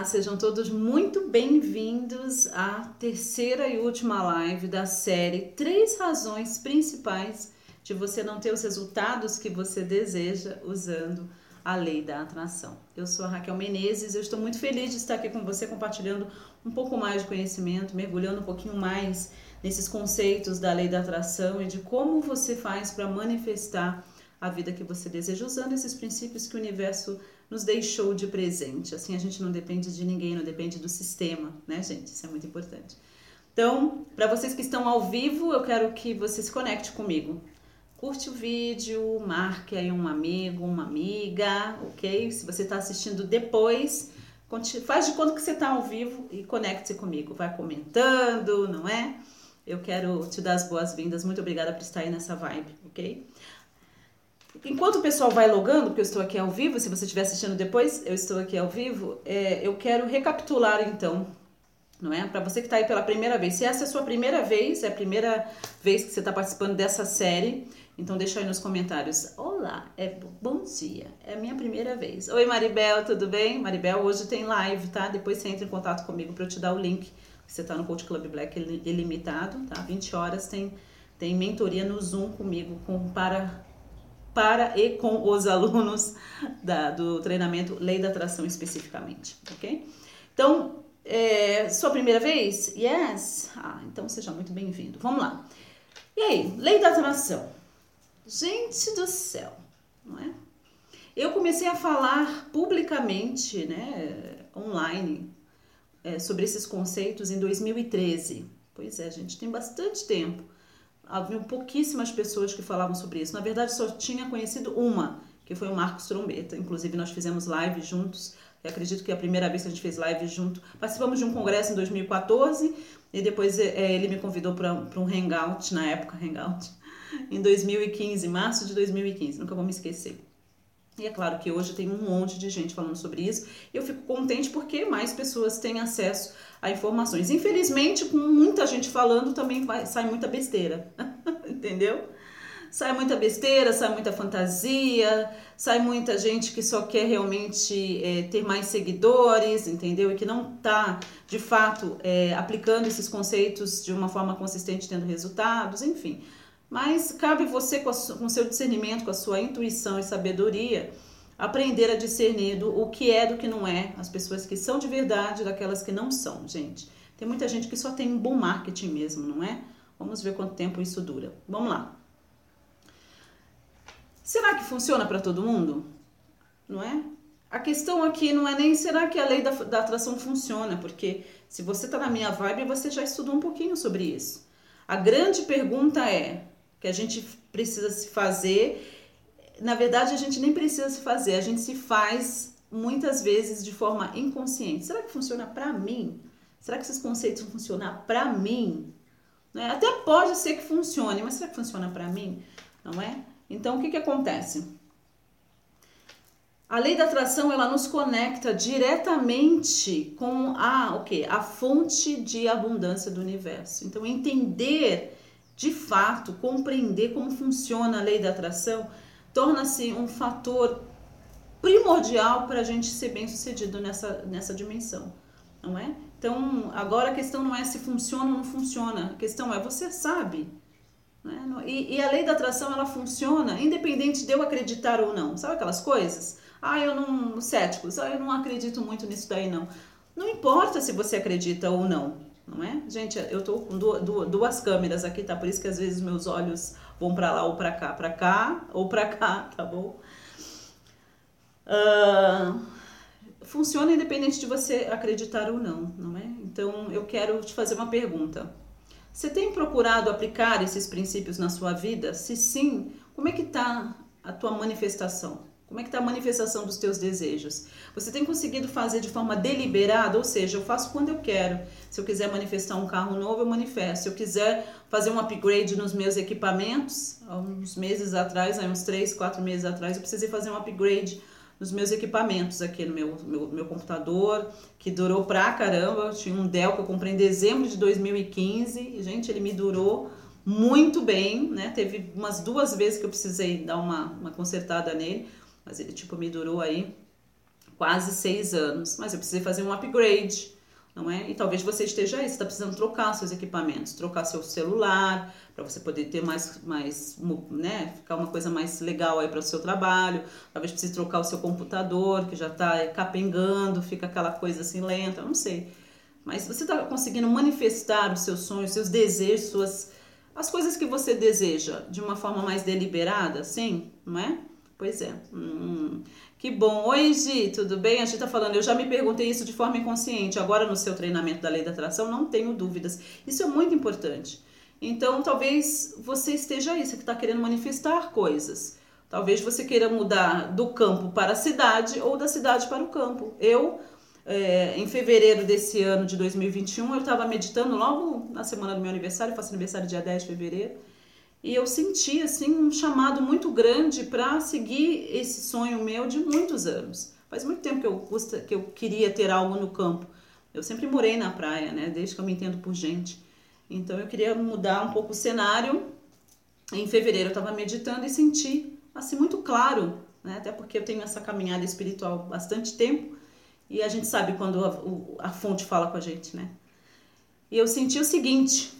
Olá, sejam todos muito bem-vindos à terceira e última live da série Três Razões Principais de você não ter os resultados que você deseja usando a lei da atração. Eu sou a Raquel Menezes, eu estou muito feliz de estar aqui com você compartilhando um pouco mais de conhecimento, mergulhando um pouquinho mais nesses conceitos da lei da atração e de como você faz para manifestar a vida que você deseja usando esses princípios que o universo nos deixou de presente. Assim a gente não depende de ninguém, não depende do sistema, né, gente? Isso é muito importante. Então, para vocês que estão ao vivo, eu quero que você se conecte comigo. Curte o vídeo, marque aí um amigo, uma amiga, ok? Se você está assistindo depois, faz de conta que você está ao vivo e conecte-se comigo. Vai comentando, não é? Eu quero te dar as boas-vindas. Muito obrigada por estar aí nessa vibe, ok? Enquanto o pessoal vai logando, porque eu estou aqui ao vivo, se você estiver assistindo depois, eu estou aqui ao vivo, é, eu quero recapitular então, não é? Para você que está aí pela primeira vez. Se essa é a sua primeira vez, é a primeira vez que você está participando dessa série, então deixa aí nos comentários. Olá, é bom dia, é a minha primeira vez. Oi Maribel, tudo bem? Maribel, hoje tem live, tá? Depois você entra em contato comigo para eu te dar o link. Você está no Coach Club Black ilimitado, tá? 20 horas tem, tem mentoria no Zoom comigo com, para para e com os alunos da, do treinamento Lei da Atração especificamente, ok? Então, é, sua primeira vez? Yes? Ah, então seja muito bem-vindo. Vamos lá. E aí, Lei da Atração. Gente do céu, não é? Eu comecei a falar publicamente, né, online, é, sobre esses conceitos em 2013. Pois é, gente, tem bastante tempo haviam pouquíssimas pessoas que falavam sobre isso. Na verdade, só tinha conhecido uma, que foi o Marcos Trombeta. Inclusive, nós fizemos live juntos. Eu acredito que é a primeira vez que a gente fez live junto. Participamos de um congresso em 2014 e depois é, ele me convidou para um hangout, na época hangout, em 2015, março de 2015. Nunca vou me esquecer. E é claro que hoje tem um monte de gente falando sobre isso. Eu fico contente porque mais pessoas têm acesso a informações. Infelizmente, com muita gente falando, também vai, sai muita besteira. Entendeu? Sai muita besteira, sai muita fantasia, sai muita gente que só quer realmente é, ter mais seguidores, entendeu? E que não está, de fato, é, aplicando esses conceitos de uma forma consistente, tendo resultados, enfim. Mas cabe você, com, seu discernimento, com a sua intuição e sabedoria, aprender a discernir do, o que é do que não é, as pessoas que são de verdade daquelas que não são, gente. Tem muita gente que só tem um bom marketing mesmo, não é? Vamos ver quanto tempo isso dura. Vamos lá. Será que funciona para todo mundo? Não é? A questão aqui não é nem será que a lei da, da atração funciona, porque se você está na minha vibe, você já estudou um pouquinho sobre isso. A grande pergunta é: que a gente precisa se fazer. Na verdade, a gente nem precisa se fazer, a gente se faz muitas vezes de forma inconsciente. Será que funciona para mim? Será que esses conceitos vão funcionar para mim? Né? Até pode ser que funcione, mas será que funciona para mim? Não é? Então, o que, que acontece? A lei da atração ela nos conecta diretamente com a o que? A fonte de abundância do universo. Então, entender de fato, compreender como funciona a lei da atração torna-se um fator primordial para a gente ser bem sucedido nessa, nessa dimensão, não é? Então, agora a questão não é se funciona ou não funciona, a questão é você sabe. Né? E, e, a lei da atração ela funciona independente de eu acreditar ou não. Sabe aquelas coisas? Ah, eu não. Céticos, ah, eu não acredito muito nisso daí, não. Não importa se você acredita ou não não é? Gente, eu tô com duas, câmeras aqui, tá? Por isso que às vezes meus olhos vão para lá ou para cá, para cá ou para cá, tá bom? Uh, funciona independente de você acreditar ou não, não é? Então eu quero te fazer uma pergunta. Você tem procurado aplicar esses princípios na sua vida? Se sim, como é que está a tua manifestação? Como é que está a manifestação dos teus desejos? Você tem conseguido fazer de forma deliberada, ou seja, eu faço quando eu quero. Se eu quiser manifestar um carro novo, eu manifesto. Se eu quiser fazer um upgrade nos meus equipamentos, há uns meses atrás, há uns três, quatro meses atrás, eu precisei fazer um upgrade nos meus equipamentos aqui no meu, meu, meu computador, que durou pra caramba. Eu tinha um Dell que eu comprei em dezembro de 2015 e, gente, ele me durou muito bem, né? Teve umas duas vezes que eu precisei dar uma, uma consertada nele mas ele tipo me durou aí quase seis anos, mas eu precisei fazer um upgrade, não é? E talvez você esteja aí, você está precisando trocar seus equipamentos, trocar seu celular, para você poder ter mais, mais, né, ficar uma coisa mais legal aí para o seu trabalho. Talvez precise trocar o seu computador, que já está capengando, fica aquela coisa assim lenta, não sei. Mas você está conseguindo manifestar os seus sonhos, seus desejos, suas as coisas que você deseja de uma forma mais deliberada, sim, não é? Pois é. Hum, que bom. Oi, Gi, tudo bem? A gente tá falando, eu já me perguntei isso de forma inconsciente. Agora, no seu treinamento da lei da atração, não tenho dúvidas. Isso é muito importante. Então, talvez você esteja aí, você que está querendo manifestar coisas. Talvez você queira mudar do campo para a cidade ou da cidade para o campo. Eu, é, em fevereiro desse ano de 2021, eu estava meditando logo na semana do meu aniversário, eu faço aniversário dia 10 de fevereiro. E eu senti assim um chamado muito grande para seguir esse sonho meu de muitos anos. Faz muito tempo que eu, que eu queria ter algo no campo. Eu sempre morei na praia, né? Desde que eu me entendo por gente. Então eu queria mudar um pouco o cenário. Em fevereiro eu estava meditando e senti assim muito claro, né? Até porque eu tenho essa caminhada espiritual bastante tempo e a gente sabe quando a, a fonte fala com a gente, né? E eu senti o seguinte: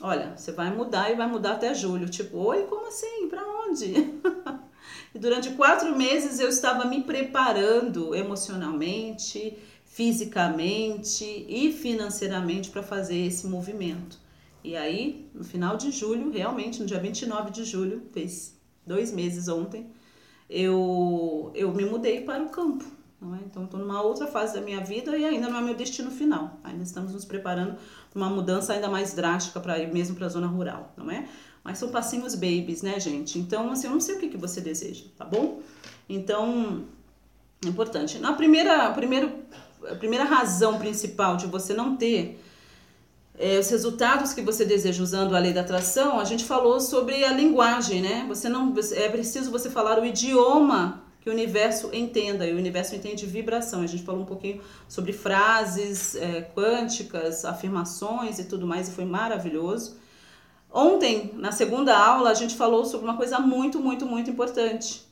Olha, você vai mudar e vai mudar até julho. Tipo, oi, como assim? Para onde? e durante quatro meses eu estava me preparando emocionalmente, fisicamente e financeiramente para fazer esse movimento. E aí, no final de julho, realmente, no dia 29 de julho, fez dois meses ontem, eu, eu me mudei para o campo. É? Então, estou numa outra fase da minha vida e ainda não é meu destino final. Ainda estamos nos preparando para uma mudança ainda mais drástica para ir mesmo para a zona rural, não é? Mas são passinhos babies, né, gente? Então, assim, eu não sei o que, que você deseja, tá bom? Então, é importante. Na primeira, primeiro, a primeira razão principal de você não ter é, os resultados que você deseja usando a lei da atração, a gente falou sobre a linguagem, né? Você não é preciso você falar o idioma que o universo entenda, e o universo entende vibração. A gente falou um pouquinho sobre frases é, quânticas, afirmações e tudo mais, e foi maravilhoso. Ontem, na segunda aula, a gente falou sobre uma coisa muito, muito, muito importante.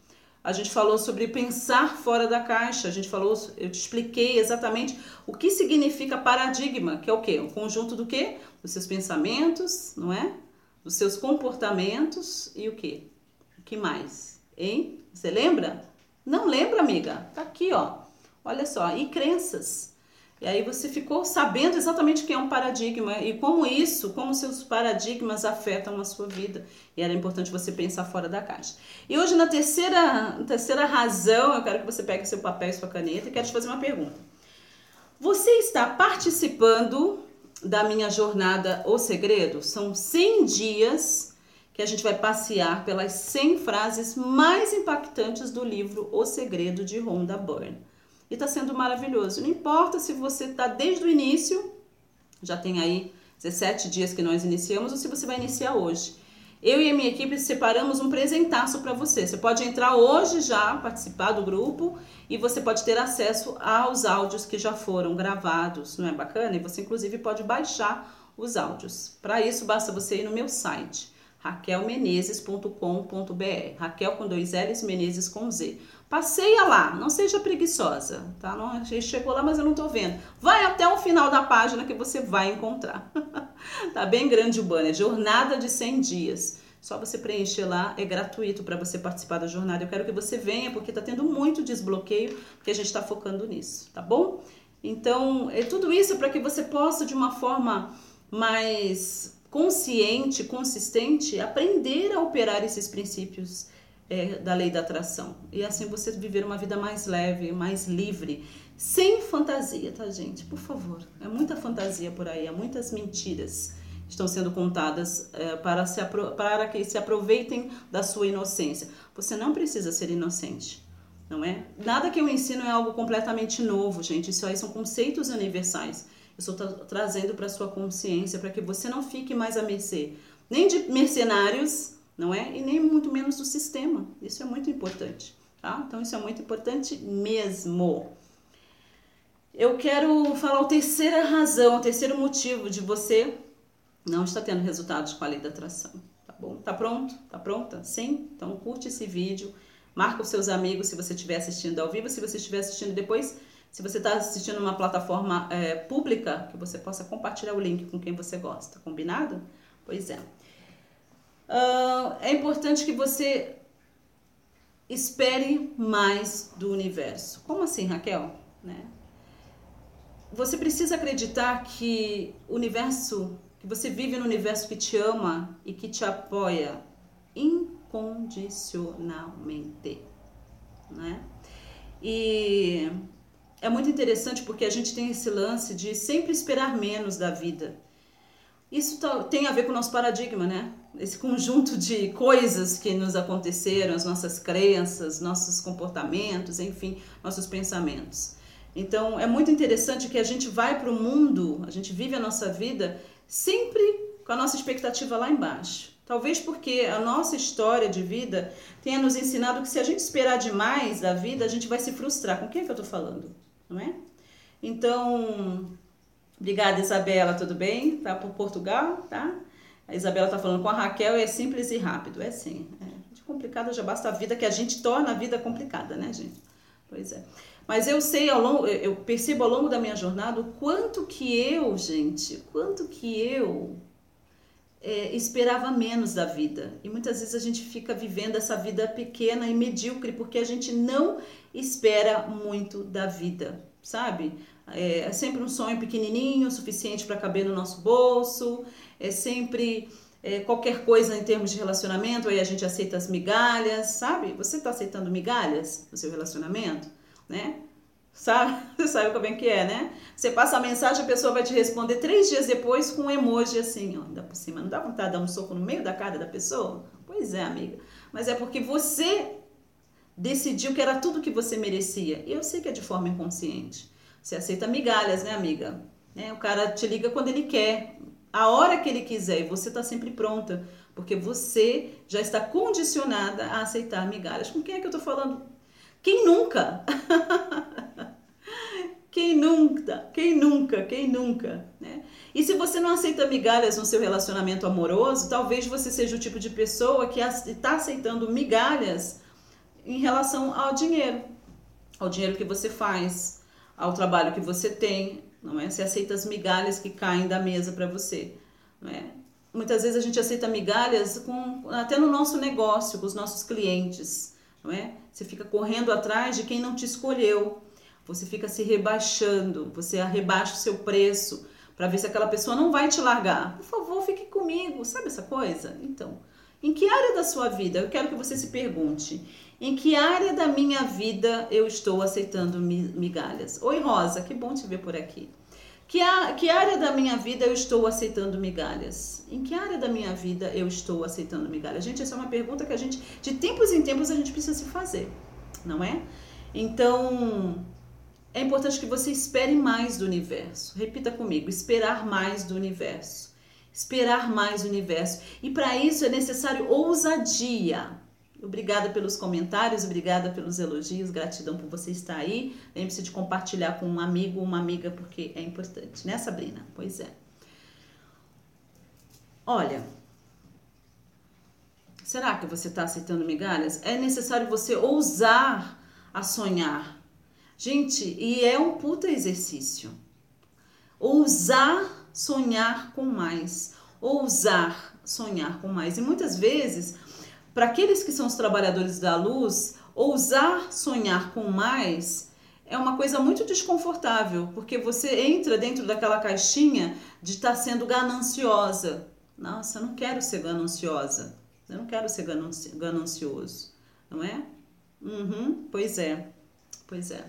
A gente falou sobre pensar fora da caixa. A gente falou, eu te expliquei exatamente o que significa paradigma, que é o quê? O conjunto do quê? Dos seus pensamentos, não é? Dos seus comportamentos e o quê? O que mais? Hein? Você lembra? Não lembra, amiga? Tá aqui, ó. Olha só, e crenças. E aí você ficou sabendo exatamente o que é um paradigma e como isso, como seus paradigmas afetam a sua vida. E era importante você pensar fora da caixa. E hoje, na terceira, terceira razão, eu quero que você pegue seu papel e sua caneta e quero te fazer uma pergunta. Você está participando da minha jornada O Segredo? São 100 dias que a gente vai passear pelas 100 frases mais impactantes do livro O Segredo de Rhonda Byrne. E está sendo maravilhoso. Não importa se você está desde o início, já tem aí 17 dias que nós iniciamos, ou se você vai iniciar hoje. Eu e a minha equipe separamos um presentaço para você. Você pode entrar hoje já, participar do grupo e você pode ter acesso aos áudios que já foram gravados. Não é bacana? E você, inclusive, pode baixar os áudios. Para isso, basta você ir no meu site raquelmenezes.com.br. Raquel com dois L's, Menezes com Z. Passeia lá, não seja preguiçosa, tá? Não, a gente chegou lá, mas eu não tô vendo. Vai até o final da página que você vai encontrar. tá bem grande o banner, jornada de 100 dias. Só você preencher lá, é gratuito para você participar da jornada. Eu quero que você venha, porque tá tendo muito desbloqueio, que a gente está focando nisso, tá bom? Então, é tudo isso para que você possa, de uma forma mais consciente, consistente, aprender a operar esses princípios é, da lei da atração. E assim você viver uma vida mais leve, mais livre, sem fantasia, tá, gente? Por favor. É muita fantasia por aí, há muitas mentiras estão sendo contadas é, para, se para que se aproveitem da sua inocência. Você não precisa ser inocente, não é? Nada que eu ensino é algo completamente novo, gente. Isso aí são conceitos universais estou tra trazendo para sua consciência para que você não fique mais à mercê nem de mercenários, não é? E nem muito menos do sistema. Isso é muito importante, tá? Então isso é muito importante mesmo. Eu quero falar a terceira razão, o terceiro motivo de você não estar tendo resultados com a lei da atração, tá bom? Tá pronto? Tá pronta? Sim? Então curte esse vídeo, Marca os seus amigos se você estiver assistindo ao vivo, se você estiver assistindo depois, se você está assistindo uma plataforma é, pública, que você possa compartilhar o link com quem você gosta, combinado? Pois é. Uh, é importante que você espere mais do universo. Como assim, Raquel? Né? Você precisa acreditar que o universo, que você vive no universo que te ama e que te apoia incondicionalmente, né? E é muito interessante porque a gente tem esse lance de sempre esperar menos da vida. Isso tá, tem a ver com o nosso paradigma, né? Esse conjunto de coisas que nos aconteceram, as nossas crenças, nossos comportamentos, enfim, nossos pensamentos. Então, é muito interessante que a gente vai para o mundo, a gente vive a nossa vida sempre com a nossa expectativa lá embaixo. Talvez porque a nossa história de vida tenha nos ensinado que se a gente esperar demais da vida, a gente vai se frustrar. Com quem é que eu estou falando? Não é? Então, Obrigada, Isabela, tudo bem? Tá por Portugal, tá? A Isabela tá falando com a Raquel, é simples e rápido. É sim. É. De complicado já basta a vida, que a gente torna a vida complicada, né, gente? Pois é. Mas eu sei ao longo, eu percebo ao longo da minha jornada o quanto que eu, gente, quanto que eu é, esperava menos da vida. E muitas vezes a gente fica vivendo essa vida pequena e medíocre porque a gente não espera muito da vida, sabe? É, é sempre um sonho pequenininho, suficiente para caber no nosso bolso. É sempre é, qualquer coisa em termos de relacionamento, aí a gente aceita as migalhas, sabe? Você está aceitando migalhas no seu relacionamento, né? Sabe? Sabe como é que é, né? Você passa a mensagem, a pessoa vai te responder três dias depois com um emoji assim, ó, ainda por cima. Não dá vontade de dar um soco no meio da cara da pessoa? Pois é, amiga. Mas é porque você decidiu que era tudo que você merecia. E eu sei que é de forma inconsciente. Você aceita migalhas, né, amiga? Né? O cara te liga quando ele quer, a hora que ele quiser, e você está sempre pronta, porque você já está condicionada a aceitar migalhas. Com quem é que eu estou falando? Quem nunca? quem nunca? Quem nunca? Quem nunca? Né? E se você não aceita migalhas no seu relacionamento amoroso, talvez você seja o tipo de pessoa que está aceitando migalhas em relação ao dinheiro, ao dinheiro que você faz, ao trabalho que você tem, não é? Você aceita as migalhas que caem da mesa para você, não é? Muitas vezes a gente aceita migalhas com, até no nosso negócio, com os nossos clientes, não é? Você fica correndo atrás de quem não te escolheu, você fica se rebaixando, você rebaixa o seu preço para ver se aquela pessoa não vai te largar. Por favor, fique comigo, sabe essa coisa? Então, em que área da sua vida? Eu quero que você se pergunte. Em que área da minha vida eu estou aceitando migalhas? Oi, Rosa, que bom te ver por aqui. Que, a, que área da minha vida eu estou aceitando migalhas? Em que área da minha vida eu estou aceitando migalhas? Gente, essa é uma pergunta que a gente, de tempos em tempos, a gente precisa se fazer, não é? Então, é importante que você espere mais do universo. Repita comigo: esperar mais do universo. Esperar mais do universo. E para isso é necessário ousadia. Obrigada pelos comentários, obrigada pelos elogios, gratidão por você estar aí. Lembre-se de compartilhar com um amigo ou uma amiga, porque é importante, né, Sabrina? Pois é. Olha, será que você está aceitando migalhas? É necessário você ousar a sonhar. Gente, e é um puta exercício. Ousar sonhar com mais. Ousar sonhar com mais. E muitas vezes para aqueles que são os trabalhadores da luz, ousar sonhar com mais é uma coisa muito desconfortável, porque você entra dentro daquela caixinha de estar tá sendo gananciosa. Nossa, eu não quero ser gananciosa. Eu não quero ser ganancioso, não é? Uhum, pois é, pois é.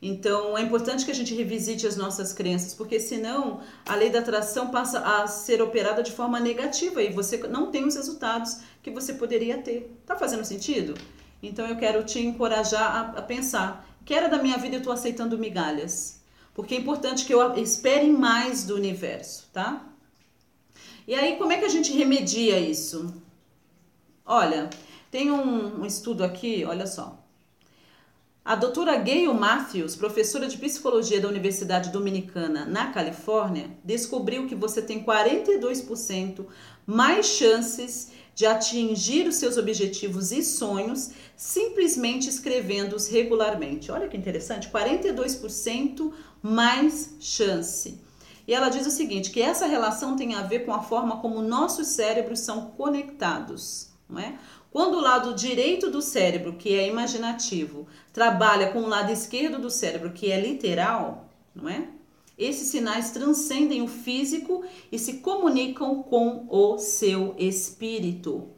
Então é importante que a gente revisite as nossas crenças, porque senão a lei da atração passa a ser operada de forma negativa e você não tem os resultados que você poderia ter. Tá fazendo sentido? Então eu quero te encorajar a, a pensar: que era da minha vida eu estou aceitando migalhas? Porque é importante que eu espere mais do universo, tá? E aí, como é que a gente remedia isso? Olha, tem um, um estudo aqui, olha só. A doutora Gail Matthews, professora de psicologia da Universidade Dominicana na Califórnia, descobriu que você tem 42% mais chances de atingir os seus objetivos e sonhos simplesmente escrevendo-os regularmente. Olha que interessante, 42% mais chance. E ela diz o seguinte, que essa relação tem a ver com a forma como nossos cérebros são conectados, não é? Quando o lado direito do cérebro, que é imaginativo, trabalha com o lado esquerdo do cérebro, que é literal, não é? Esses sinais transcendem o físico e se comunicam com o seu espírito.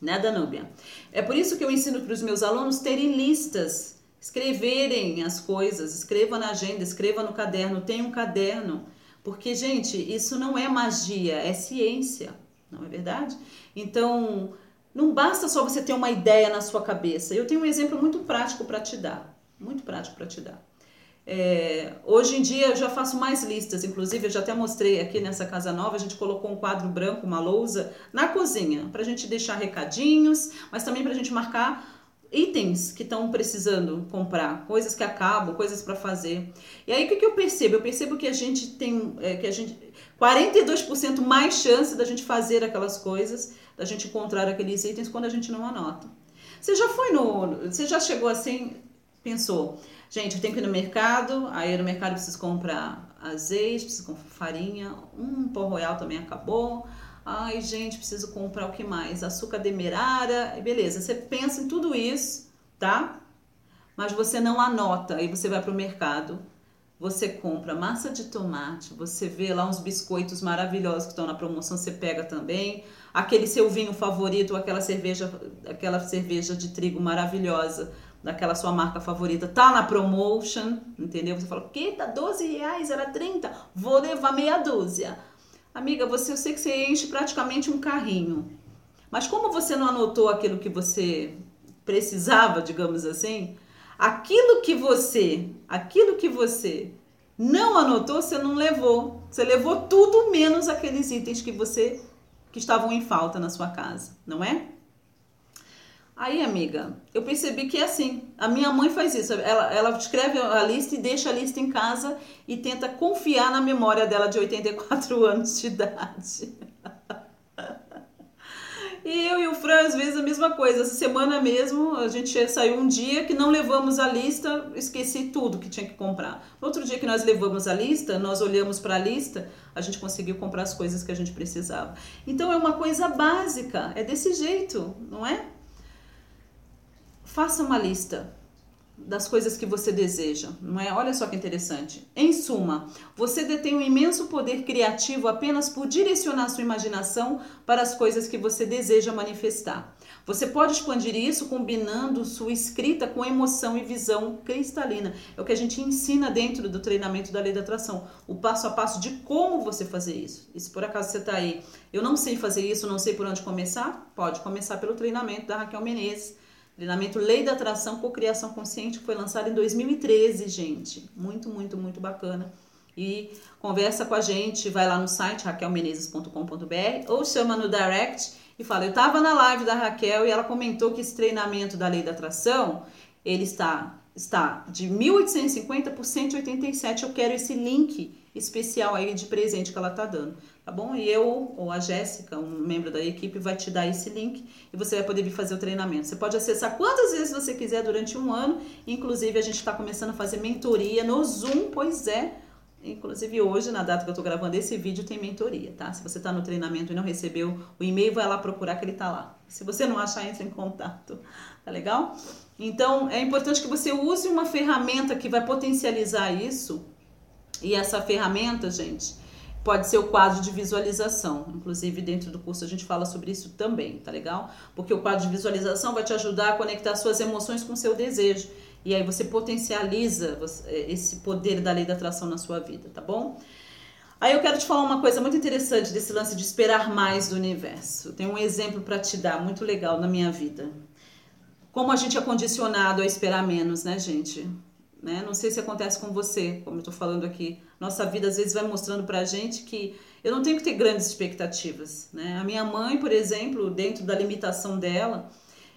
Né, Danúbia? É por isso que eu ensino para os meus alunos terem listas, escreverem as coisas, escreva na agenda, escreva no caderno, tenha um caderno. Porque, gente, isso não é magia, é ciência, não é verdade? Então, não basta só você ter uma ideia na sua cabeça. Eu tenho um exemplo muito prático para te dar. Muito prático para te dar. É, hoje em dia eu já faço mais listas, inclusive eu já até mostrei aqui nessa casa nova, a gente colocou um quadro branco, uma lousa, na cozinha, para a gente deixar recadinhos, mas também para a gente marcar itens que estão precisando comprar, coisas que acabam, coisas para fazer. E aí o que, que eu percebo? Eu percebo que a gente tem, é, que a gente 42% mais chance da gente fazer aquelas coisas da gente encontrar aqueles itens quando a gente não anota. Você já foi no. Você já chegou assim, pensou, gente, eu tenho que ir no mercado, aí no mercado preciso comprar azeite, preciso comprar farinha, um pó royal também acabou. Ai, gente, preciso comprar o que mais? Açúcar demerara, beleza. Você pensa em tudo isso, tá? Mas você não anota, aí você vai para o mercado você compra massa de tomate, você vê lá uns biscoitos maravilhosos que estão na promoção, você pega também. Aquele seu vinho favorito, aquela cerveja, aquela cerveja de trigo maravilhosa, daquela sua marca favorita, tá na promotion, entendeu? Você fala, que tá 12 reais, era 30, vou levar meia dúzia. Amiga, você, eu sei que você enche praticamente um carrinho. Mas como você não anotou aquilo que você precisava, digamos assim, aquilo que você, aquilo que você não anotou, você não levou. Você levou tudo menos aqueles itens que você que estavam em falta na sua casa, não é? Aí, amiga, eu percebi que é assim. A minha mãe faz isso. Ela, ela escreve a lista e deixa a lista em casa e tenta confiar na memória dela de 84 anos de idade. E eu e o Fran, às vezes, a mesma coisa. Essa semana mesmo, a gente saiu um dia que não levamos a lista, esqueci tudo que tinha que comprar. No outro dia que nós levamos a lista, nós olhamos para a lista, a gente conseguiu comprar as coisas que a gente precisava. Então é uma coisa básica, é desse jeito, não é? Faça uma lista das coisas que você deseja, não é? Olha só que interessante. Em suma, você detém um imenso poder criativo apenas por direcionar sua imaginação para as coisas que você deseja manifestar. Você pode expandir isso combinando sua escrita com emoção e visão cristalina. É o que a gente ensina dentro do treinamento da lei da atração, o passo a passo de como você fazer isso. E se por acaso você está aí, eu não sei fazer isso, não sei por onde começar, pode começar pelo treinamento da Raquel Menezes Treinamento Lei da Atração com Criação Consciente, que foi lançado em 2013, gente. Muito, muito, muito bacana. E conversa com a gente, vai lá no site raquelmenezes.com.br ou chama no direct e fala: Eu estava na live da Raquel e ela comentou que esse treinamento da Lei da Atração ele está, está de 1.850 por 187. Eu quero esse link especial aí de presente que ela está dando tá bom? E eu ou a Jéssica, um membro da equipe, vai te dar esse link e você vai poder vir fazer o treinamento. Você pode acessar quantas vezes você quiser durante um ano. Inclusive, a gente está começando a fazer mentoria no Zoom, pois é. Inclusive, hoje, na data que eu estou gravando esse vídeo, tem mentoria, tá? Se você está no treinamento e não recebeu o e-mail, vai lá procurar que ele está lá. Se você não achar, entre em contato. Tá legal? Então, é importante que você use uma ferramenta que vai potencializar isso. E essa ferramenta, gente, pode ser o quadro de visualização. Inclusive, dentro do curso a gente fala sobre isso também, tá legal? Porque o quadro de visualização vai te ajudar a conectar suas emoções com seu desejo. E aí você potencializa é, esse poder da lei da atração na sua vida, tá bom? Aí eu quero te falar uma coisa muito interessante desse lance de esperar mais do universo. Tem um exemplo para te dar muito legal na minha vida. Como a gente é condicionado a esperar menos, né, gente? Né? Não sei se acontece com você, como eu estou falando aqui. Nossa vida às vezes vai mostrando para a gente que eu não tenho que ter grandes expectativas. Né? A minha mãe, por exemplo, dentro da limitação dela,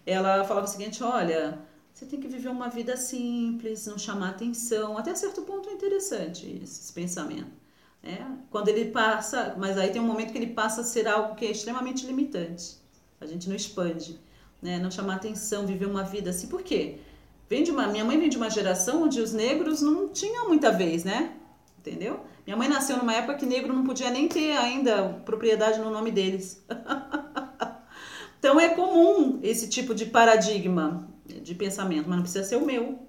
ela falava o seguinte: olha, Você tem que viver uma vida simples, não chamar atenção. Até certo ponto é interessante esse pensamento. Né? Quando ele passa, mas aí tem um momento que ele passa a ser algo que é extremamente limitante. A gente não expande, né? Não chamar atenção, viver uma vida assim. Por quê? Vem de uma, minha mãe vem de uma geração onde os negros não tinham muita vez, né? Entendeu? Minha mãe nasceu numa época que negro não podia nem ter ainda propriedade no nome deles. então é comum esse tipo de paradigma de pensamento, mas não precisa ser o meu.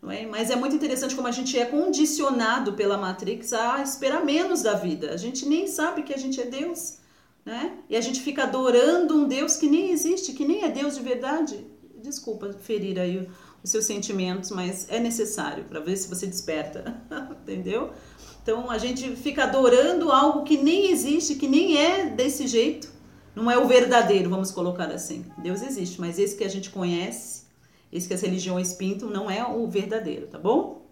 Não é? Mas é muito interessante como a gente é condicionado pela Matrix a esperar menos da vida. A gente nem sabe que a gente é Deus, né? E a gente fica adorando um Deus que nem existe, que nem é Deus de verdade. Desculpa ferir aí os seus sentimentos, mas é necessário para ver se você desperta, entendeu? Então a gente fica adorando algo que nem existe, que nem é desse jeito. Não é o verdadeiro, vamos colocar assim. Deus existe, mas esse que a gente conhece isso que as religiões pintam não é o verdadeiro, tá bom?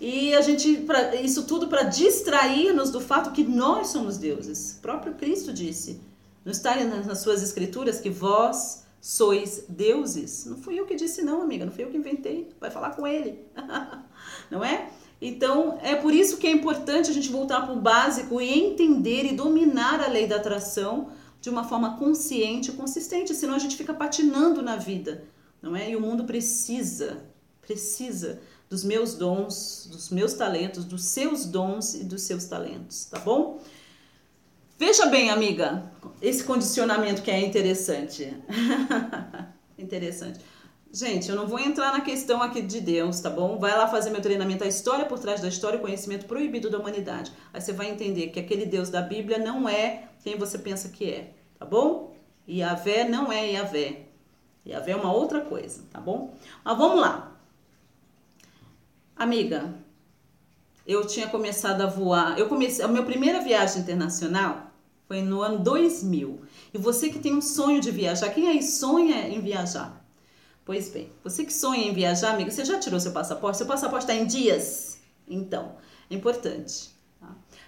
E a gente, pra, isso tudo para distrair-nos do fato que nós somos deuses. O próprio Cristo disse, não está nas suas escrituras que vós sois deuses? Não fui eu que disse não, amiga, não fui eu que inventei. Vai falar com ele. não é? Então, é por isso que é importante a gente voltar para o básico e entender e dominar a lei da atração de uma forma consciente e consistente, senão a gente fica patinando na vida não é? E o mundo precisa, precisa dos meus dons, dos meus talentos, dos seus dons e dos seus talentos, tá bom? Veja bem, amiga, esse condicionamento que é interessante. interessante. Gente, eu não vou entrar na questão aqui de Deus, tá bom? Vai lá fazer meu treinamento, a história por trás da história, o conhecimento proibido da humanidade. Aí você vai entender que aquele Deus da Bíblia não é quem você pensa que é, tá bom? Yahvé não é Yahvé. Ia ver uma outra coisa, tá bom? Mas vamos lá. Amiga, eu tinha começado a voar. Eu comecei, a minha primeira viagem internacional foi no ano 2000. E você que tem um sonho de viajar, quem aí sonha em viajar? Pois bem, você que sonha em viajar, amiga, você já tirou seu passaporte? Seu passaporte está em dias? Então, é importante.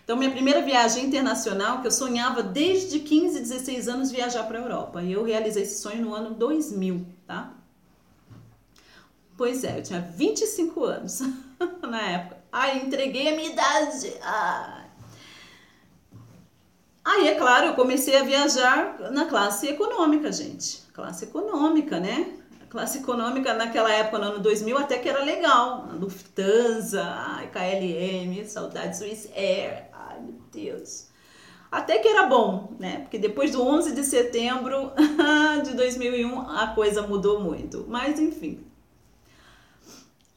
Então, minha primeira viagem internacional, que eu sonhava desde 15, 16 anos viajar para a Europa. E eu realizei esse sonho no ano 2000, tá? Pois é, eu tinha 25 anos na época. Ai, entreguei a minha idade. Ai. Aí, é claro, eu comecei a viajar na classe econômica, gente. Classe econômica, né? A classe econômica naquela época, no ano 2000, até que era legal. Lufthansa, KLM, saudade Swiss Air. Ai, meu Deus. Até que era bom, né? Porque depois do 11 de setembro de 2001 a coisa mudou muito. Mas enfim.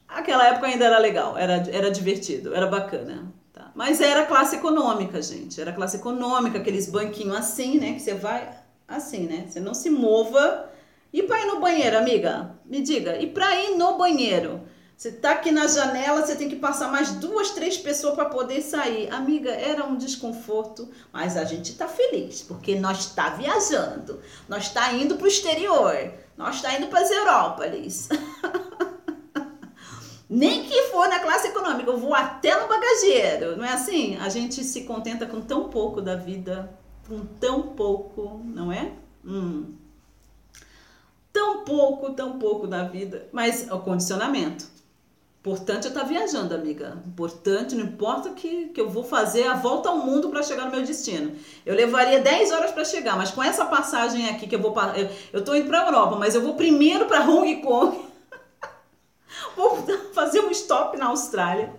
Aquela época ainda era legal, era, era divertido, era bacana. Mas era classe econômica, gente. Era classe econômica, aqueles banquinhos assim, né? Que você vai assim, né? Você não se mova. E para ir no banheiro, amiga? Me diga. E para ir no banheiro? Você tá aqui na janela, você tem que passar mais duas, três pessoas para poder sair. Amiga, era um desconforto, mas a gente tá feliz, porque nós está viajando, nós está indo para o exterior, nós está indo para as. Nem que for na classe econômica, eu vou até no bagageiro, não é assim? A gente se contenta com tão pouco da vida, com tão pouco, não é? Hum. Tão pouco, tão pouco da vida, mas é o condicionamento. Importante é estar tá viajando, amiga. Importante, não importa que, que eu vou fazer a volta ao mundo para chegar no meu destino. Eu levaria 10 horas para chegar, mas com essa passagem aqui que eu vou eu, eu tô indo para Europa, mas eu vou primeiro para Hong Kong. Vou fazer um stop na Austrália,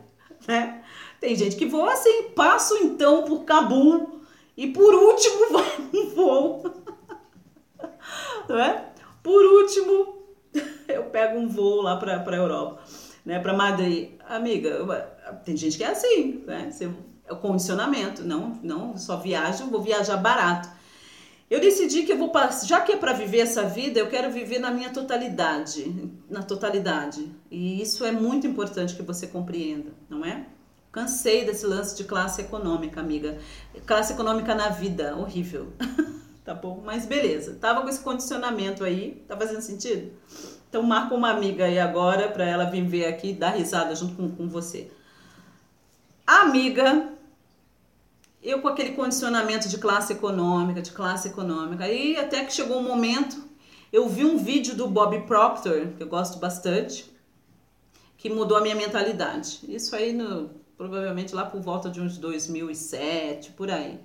né? Tem gente que voa assim, passo então por Cabul e por último vai um voo. Não é? Por último, eu pego um voo lá para Europa né, para Madrid. Amiga, tem gente que é assim, né? Você, é o condicionamento, não, não só viajo, vou viajar barato. Eu decidi que eu vou já que é para viver essa vida, eu quero viver na minha totalidade, na totalidade. E isso é muito importante que você compreenda, não é? Cansei desse lance de classe econômica, amiga. Classe econômica na vida, horrível. tá bom? Mas beleza. Tava com esse condicionamento aí, tá fazendo sentido? Então marca uma amiga aí agora para ela vir ver aqui dar risada junto com, com você. Amiga, eu com aquele condicionamento de classe econômica, de classe econômica, aí até que chegou um momento eu vi um vídeo do Bob Proctor, que eu gosto bastante, que mudou a minha mentalidade. Isso aí, no, provavelmente lá por volta de uns 2007, por aí.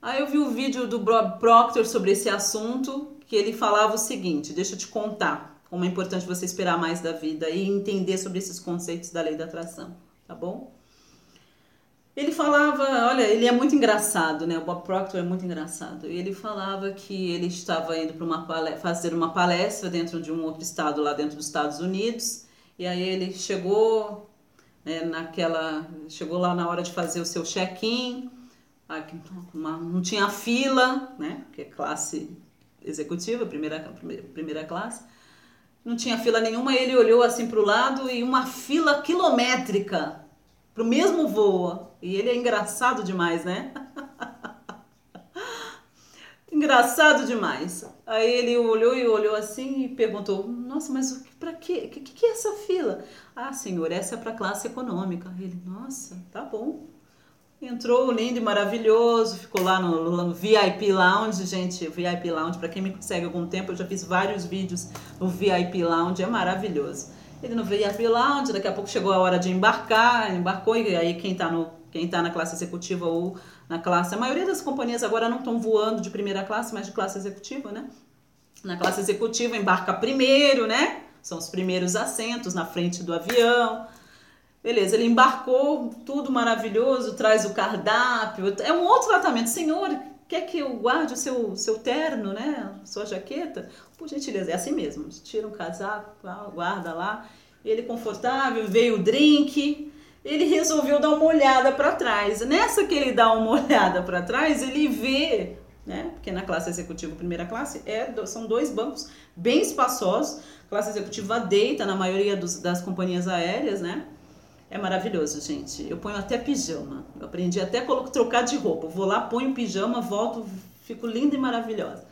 Aí eu vi o um vídeo do Bob Proctor sobre esse assunto, que ele falava o seguinte: deixa eu te contar como é importante você esperar mais da vida e entender sobre esses conceitos da lei da atração, tá bom? Ele falava, olha, ele é muito engraçado, né? O Bob Proctor é muito engraçado. Ele falava que ele estava indo para uma fazer uma palestra dentro de um outro estado lá dentro dos Estados Unidos, e aí ele chegou né, naquela, chegou lá na hora de fazer o seu check-in, não tinha fila, né? Que é classe executiva, primeira, primeira classe. Não tinha fila nenhuma, ele olhou assim para o lado e uma fila quilométrica para o mesmo voo. E ele é engraçado demais, né? engraçado demais. Aí ele olhou e olhou assim e perguntou: Nossa, mas para quê? O que, que é essa fila? Ah, senhor, essa é para classe econômica. Ele: Nossa, tá bom. Entrou lindo e maravilhoso, ficou lá no, no VIP Lounge, gente. VIP Lounge, para quem me segue há algum tempo, eu já fiz vários vídeos no VIP Lounge, é maravilhoso. Ele no VIP Lounge, daqui a pouco chegou a hora de embarcar, embarcou, e aí quem está no quem está na classe executiva ou na classe. A maioria das companhias agora não estão voando de primeira classe, mas de classe executiva, né? Na classe executiva embarca primeiro, né? São os primeiros assentos na frente do avião. Beleza, ele embarcou, tudo maravilhoso, traz o cardápio. É um outro tratamento. Senhor, quer que eu guarde o seu, seu terno, né? Sua jaqueta? Por gentileza, é assim mesmo. Tira um casaco, guarda lá. Ele confortável, veio o drink. Ele resolveu dar uma olhada para trás. Nessa que ele dá uma olhada para trás, ele vê, né? Porque na classe executiva, primeira classe, é, são dois bancos bem espaçosos. Classe executiva deita na maioria dos, das companhias aéreas, né? É maravilhoso, gente. Eu ponho até pijama. Eu aprendi até a trocar de roupa. vou lá, ponho pijama, volto, fico linda e maravilhosa.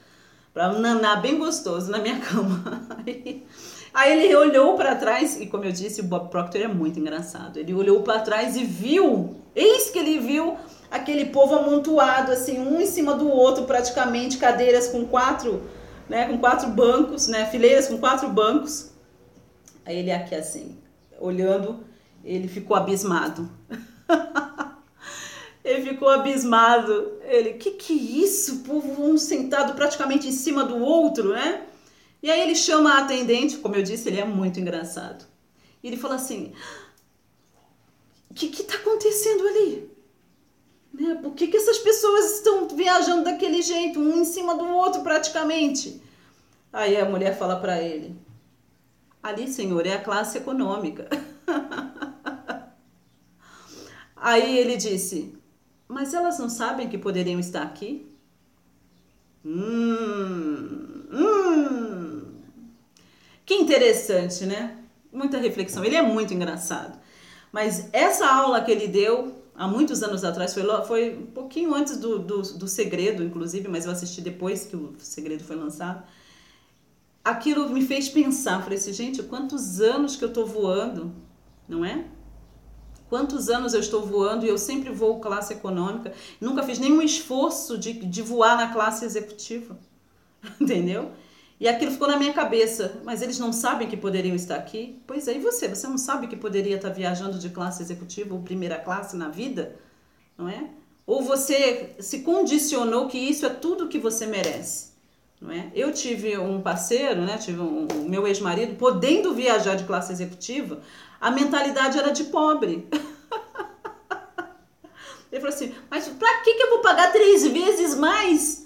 Pra nanar bem gostoso na minha cama. Aí ele olhou para trás, e como eu disse, o Bob Proctor é muito engraçado. Ele olhou para trás e viu, eis que ele viu aquele povo amontoado, assim, um em cima do outro, praticamente, cadeiras com quatro, né, com quatro bancos, né, fileiras com quatro bancos. Aí ele aqui assim, olhando ele ficou abismado. ele ficou abismado. Ele, que que é isso? Povo um sentado praticamente em cima do outro, né? E aí ele chama a atendente, como eu disse, ele é muito engraçado. E ele fala assim: O que está acontecendo ali? Né? Por que, que essas pessoas estão viajando daquele jeito, um em cima do outro praticamente? Aí a mulher fala para ele: Ali, senhor, é a classe econômica. Aí ele disse: Mas elas não sabem que poderiam estar aqui? Hum, hum. Que interessante, né? Muita reflexão. Ele é muito engraçado. Mas essa aula que ele deu há muitos anos atrás, foi, foi um pouquinho antes do, do, do Segredo, inclusive, mas eu assisti depois que o Segredo foi lançado. Aquilo me fez pensar. Falei assim, gente, quantos anos que eu tô voando, não é? Quantos anos eu estou voando e eu sempre voo classe econômica, nunca fiz nenhum esforço de, de voar na classe executiva, entendeu? E aquilo ficou na minha cabeça, mas eles não sabem que poderiam estar aqui? Pois é, e você? Você não sabe que poderia estar viajando de classe executiva ou primeira classe na vida? Não é? Ou você se condicionou que isso é tudo que você merece? Não é? Eu tive um parceiro, né? tive um, meu ex-marido, podendo viajar de classe executiva, a mentalidade era de pobre. Ele falou assim: Mas pra que, que eu vou pagar três vezes mais?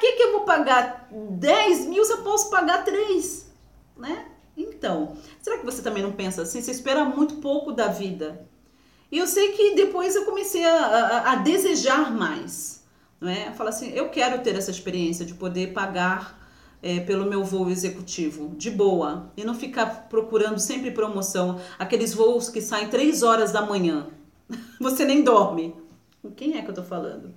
Que, que eu vou pagar 10 mil se eu posso pagar três? Né? Então, será que você também não pensa assim? Você espera muito pouco da vida. E eu sei que depois eu comecei a, a, a desejar mais. Não é? Fala assim: eu quero ter essa experiência de poder pagar é, pelo meu voo executivo, de boa, e não ficar procurando sempre promoção, aqueles voos que saem três horas da manhã, você nem dorme. Quem é que eu tô falando?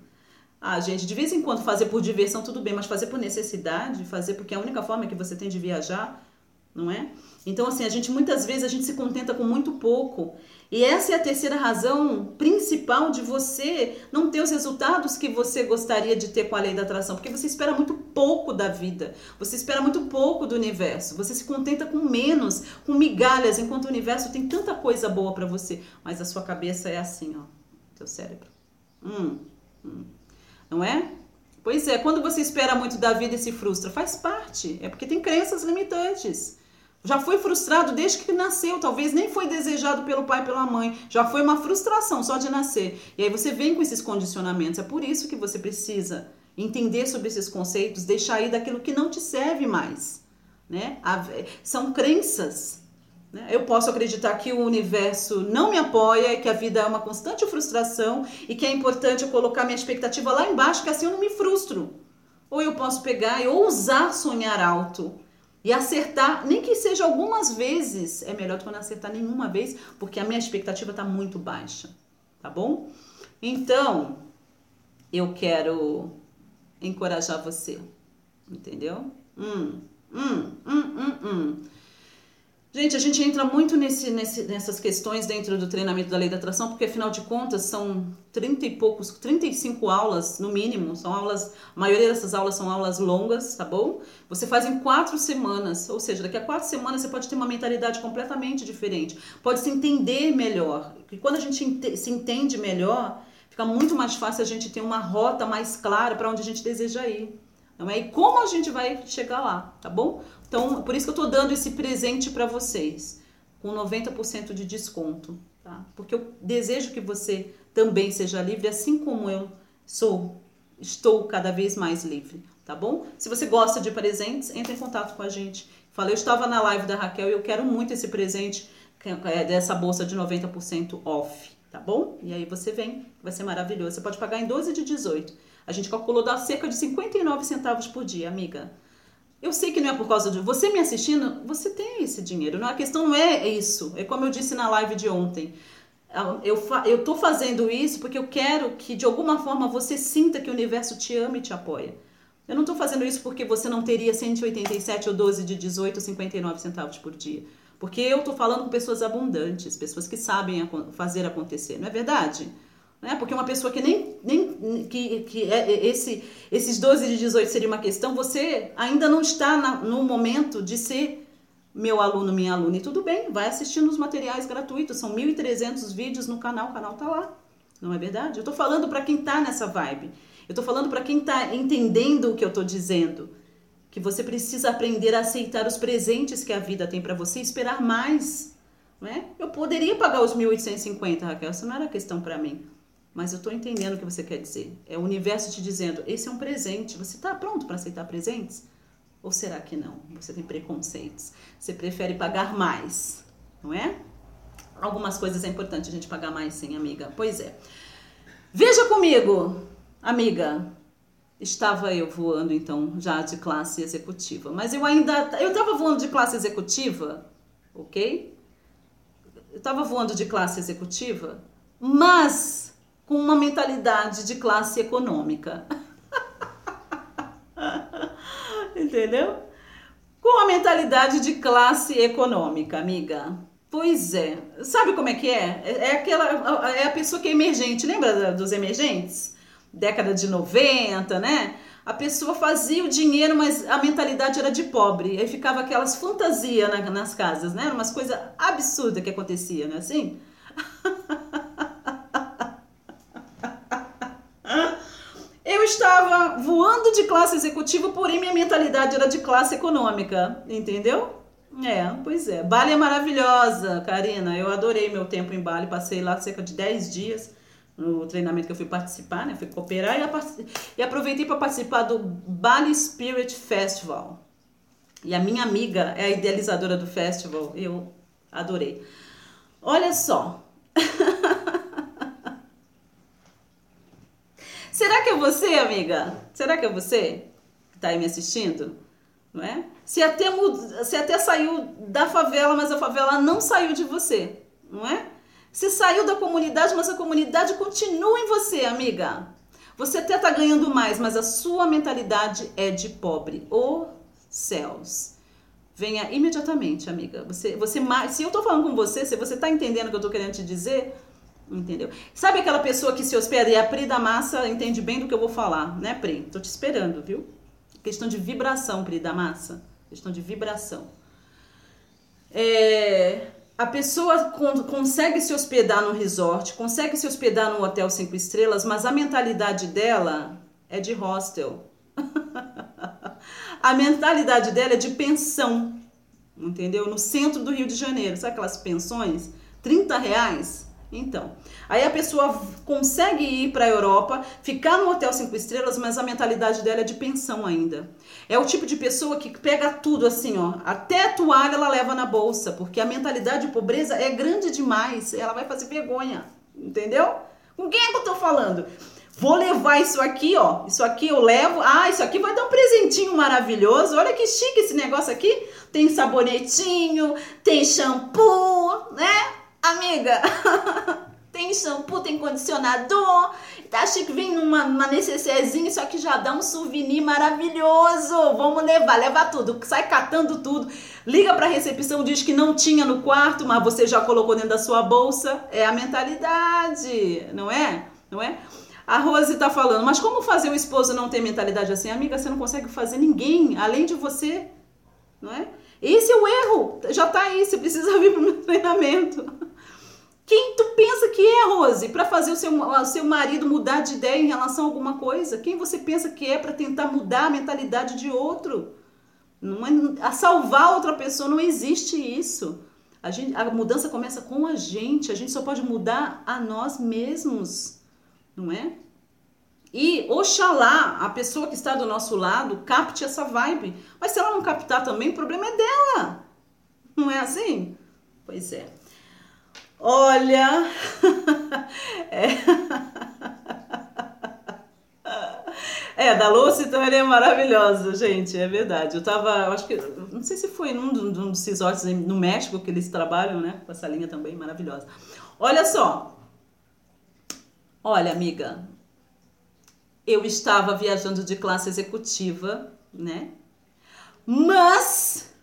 Ah, gente, de vez em quando fazer por diversão tudo bem, mas fazer por necessidade, fazer porque é a única forma que você tem de viajar, não é? Então, assim, a gente muitas vezes a gente se contenta com muito pouco. E essa é a terceira razão principal de você não ter os resultados que você gostaria de ter com a lei da atração, porque você espera muito pouco da vida, você espera muito pouco do universo, você se contenta com menos, com migalhas, enquanto o universo tem tanta coisa boa para você, mas a sua cabeça é assim, ó, teu cérebro. Hum, hum. Não é? Pois é, quando você espera muito da vida e se frustra, faz parte, é porque tem crenças limitantes. Já foi frustrado desde que nasceu, talvez nem foi desejado pelo pai pela mãe. Já foi uma frustração só de nascer. E aí você vem com esses condicionamentos. É por isso que você precisa entender sobre esses conceitos, deixar aí daquilo que não te serve mais. Né? São crenças. Né? Eu posso acreditar que o universo não me apoia, que a vida é uma constante frustração e que é importante eu colocar minha expectativa lá embaixo, que assim eu não me frustro. Ou eu posso pegar e ousar sonhar alto e acertar, nem que seja algumas vezes, é melhor do que não acertar nenhuma vez, porque a minha expectativa está muito baixa, tá bom? Então, eu quero encorajar você, entendeu? Hum, hum, hum, hum, hum. Gente, a gente entra muito nesse, nesse, nessas questões dentro do treinamento da lei da atração, porque afinal de contas são 30 e poucos, 35 aulas no mínimo, são aulas, a maioria dessas aulas são aulas longas, tá bom? Você faz em quatro semanas, ou seja, daqui a quatro semanas você pode ter uma mentalidade completamente diferente, pode se entender melhor, e quando a gente se entende melhor, fica muito mais fácil a gente ter uma rota mais clara para onde a gente deseja ir. Não é? E como a gente vai chegar lá, tá bom? Então, por isso que eu estou dando esse presente para vocês, com 90% de desconto, tá? Porque eu desejo que você também seja livre, assim como eu sou, estou cada vez mais livre, tá bom? Se você gosta de presentes, entre em contato com a gente. Falei, eu estava na live da Raquel e eu quero muito esse presente é dessa bolsa de 90% off, tá bom? E aí você vem, vai ser maravilhoso. Você pode pagar em 12 de 18. A gente calculou dar cerca de 59 centavos por dia, amiga. Eu sei que não é por causa de você me assistindo, você tem esse dinheiro. Não, a questão não é isso. É como eu disse na live de ontem. Eu, eu tô fazendo isso porque eu quero que de alguma forma você sinta que o universo te ama e te apoia. Eu não estou fazendo isso porque você não teria 187 ou 12 de 18 ou 59 centavos por dia. Porque eu estou falando com pessoas abundantes, pessoas que sabem fazer acontecer, não é verdade? Né? Porque uma pessoa que nem, nem que, que é, é, esse, esses 12 de 18 seria uma questão, você ainda não está na, no momento de ser meu aluno, minha aluna. E tudo bem, vai assistindo os materiais gratuitos, são 1.300 vídeos no canal, o canal tá lá. Não é verdade? Eu tô falando para quem tá nessa vibe. Eu tô falando para quem tá entendendo o que eu tô dizendo. Que você precisa aprender a aceitar os presentes que a vida tem para você e esperar mais. Não é? Eu poderia pagar os 1.850, Raquel, isso não era questão para mim. Mas eu estou entendendo o que você quer dizer. É o universo te dizendo: esse é um presente. Você está pronto para aceitar presentes? Ou será que não? Você tem preconceitos. Você prefere pagar mais, não é? Algumas coisas é importante a gente pagar mais, sim, amiga. Pois é. Veja comigo, amiga. Estava eu voando então já de classe executiva, mas eu ainda eu estava voando de classe executiva, ok? Eu estava voando de classe executiva, mas com uma mentalidade de classe econômica. Entendeu? Com a mentalidade de classe econômica, amiga. Pois é. Sabe como é que é? É, é aquela é a pessoa que é emergente. Lembra dos emergentes? Década de 90, né? A pessoa fazia o dinheiro, mas a mentalidade era de pobre. Aí ficava aquelas fantasias nas casas, né? Umas coisas absurdas que acontecia, não é assim? estava voando de classe executiva, porém minha mentalidade era de classe econômica, entendeu? É, pois é. Bali é maravilhosa, Karina. Eu adorei meu tempo em Bali, passei lá cerca de 10 dias no treinamento que eu fui participar, né? Fui cooperar e, e aproveitei para participar do Bali Spirit Festival. E a minha amiga é a idealizadora do festival, eu adorei. Olha só. Será que você, amiga? Será que é você que está aí me assistindo? Não é? Se até, se até saiu da favela, mas a favela não saiu de você, não é? Se saiu da comunidade, mas a comunidade continua em você, amiga. Você até está ganhando mais, mas a sua mentalidade é de pobre. Ô oh, céus! venha imediatamente, amiga. Você, você, se eu tô falando com você, se você tá entendendo o que eu tô querendo te dizer, entendeu? Sabe aquela pessoa que se hospeda e a Pri da massa entende bem do que eu vou falar, né, Pri? Tô te esperando, viu? Questão de vibração, Pri da massa. Questão de vibração. É, a pessoa consegue se hospedar no resort, consegue se hospedar no hotel cinco estrelas, mas a mentalidade dela é de hostel. A mentalidade dela é de pensão, entendeu? No centro do Rio de Janeiro. Sabe aquelas pensões? 30 reais? Então, aí a pessoa consegue ir para a Europa, ficar no hotel cinco estrelas, mas a mentalidade dela é de pensão ainda. É o tipo de pessoa que pega tudo assim, ó, até a toalha ela leva na bolsa, porque a mentalidade de pobreza é grande demais, ela vai fazer vergonha, entendeu? Com quem é que eu tô falando? Vou levar isso aqui, ó. Isso aqui eu levo. Ah, isso aqui vai dar um presentinho maravilhoso. Olha que chique esse negócio aqui. Tem sabonetinho, tem shampoo, né? Amiga, tem shampoo, tem condicionador. Tá chique, vem numa, numa necessairezinha, isso aqui já dá um souvenir maravilhoso. Vamos levar, leva tudo. Sai catando tudo. Liga pra recepção, diz que não tinha no quarto, mas você já colocou dentro da sua bolsa. É a mentalidade, não é? Não é? A Rose está falando, mas como fazer o esposo não ter mentalidade assim? Amiga, você não consegue fazer ninguém além de você, não é? Esse é o erro, já está aí, você precisa vir para o meu treinamento. Quem tu pensa que é, Rose, para fazer o seu, o seu marido mudar de ideia em relação a alguma coisa? Quem você pensa que é para tentar mudar a mentalidade de outro? Não é, a salvar outra pessoa não existe isso. A, gente, a mudança começa com a gente, a gente só pode mudar a nós mesmos não é? E oxalá a pessoa que está do nosso lado capte essa vibe. Mas se ela não captar também, o problema é dela. Não é assim? Pois é. Olha. é. É, da Lucy então ele é maravilhosa, gente, é verdade. Eu tava, eu acho que, não sei se foi num, num dos resorts no México que eles trabalham, né? Com essa linha também maravilhosa. Olha só, Olha, amiga, eu estava viajando de classe executiva, né? Mas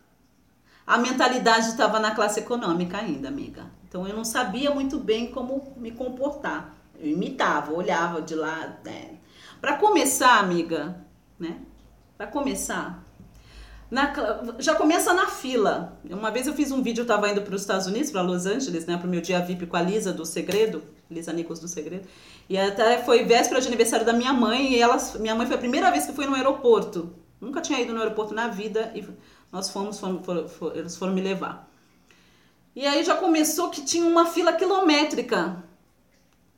a mentalidade estava na classe econômica ainda, amiga. Então eu não sabia muito bem como me comportar. Eu imitava, olhava de lá, né? Para começar, amiga, né? Para começar, na, já começa na fila. Uma vez eu fiz um vídeo, eu estava indo para os Estados Unidos, para Los Angeles, né, para o meu dia VIP com a Lisa do Segredo, Lisa Nichols do Segredo. E até foi véspera de aniversário da minha mãe e ela, minha mãe foi a primeira vez que foi no aeroporto. Nunca tinha ido no aeroporto na vida e nós fomos, fomos for, eles foram me levar. E aí já começou que tinha uma fila quilométrica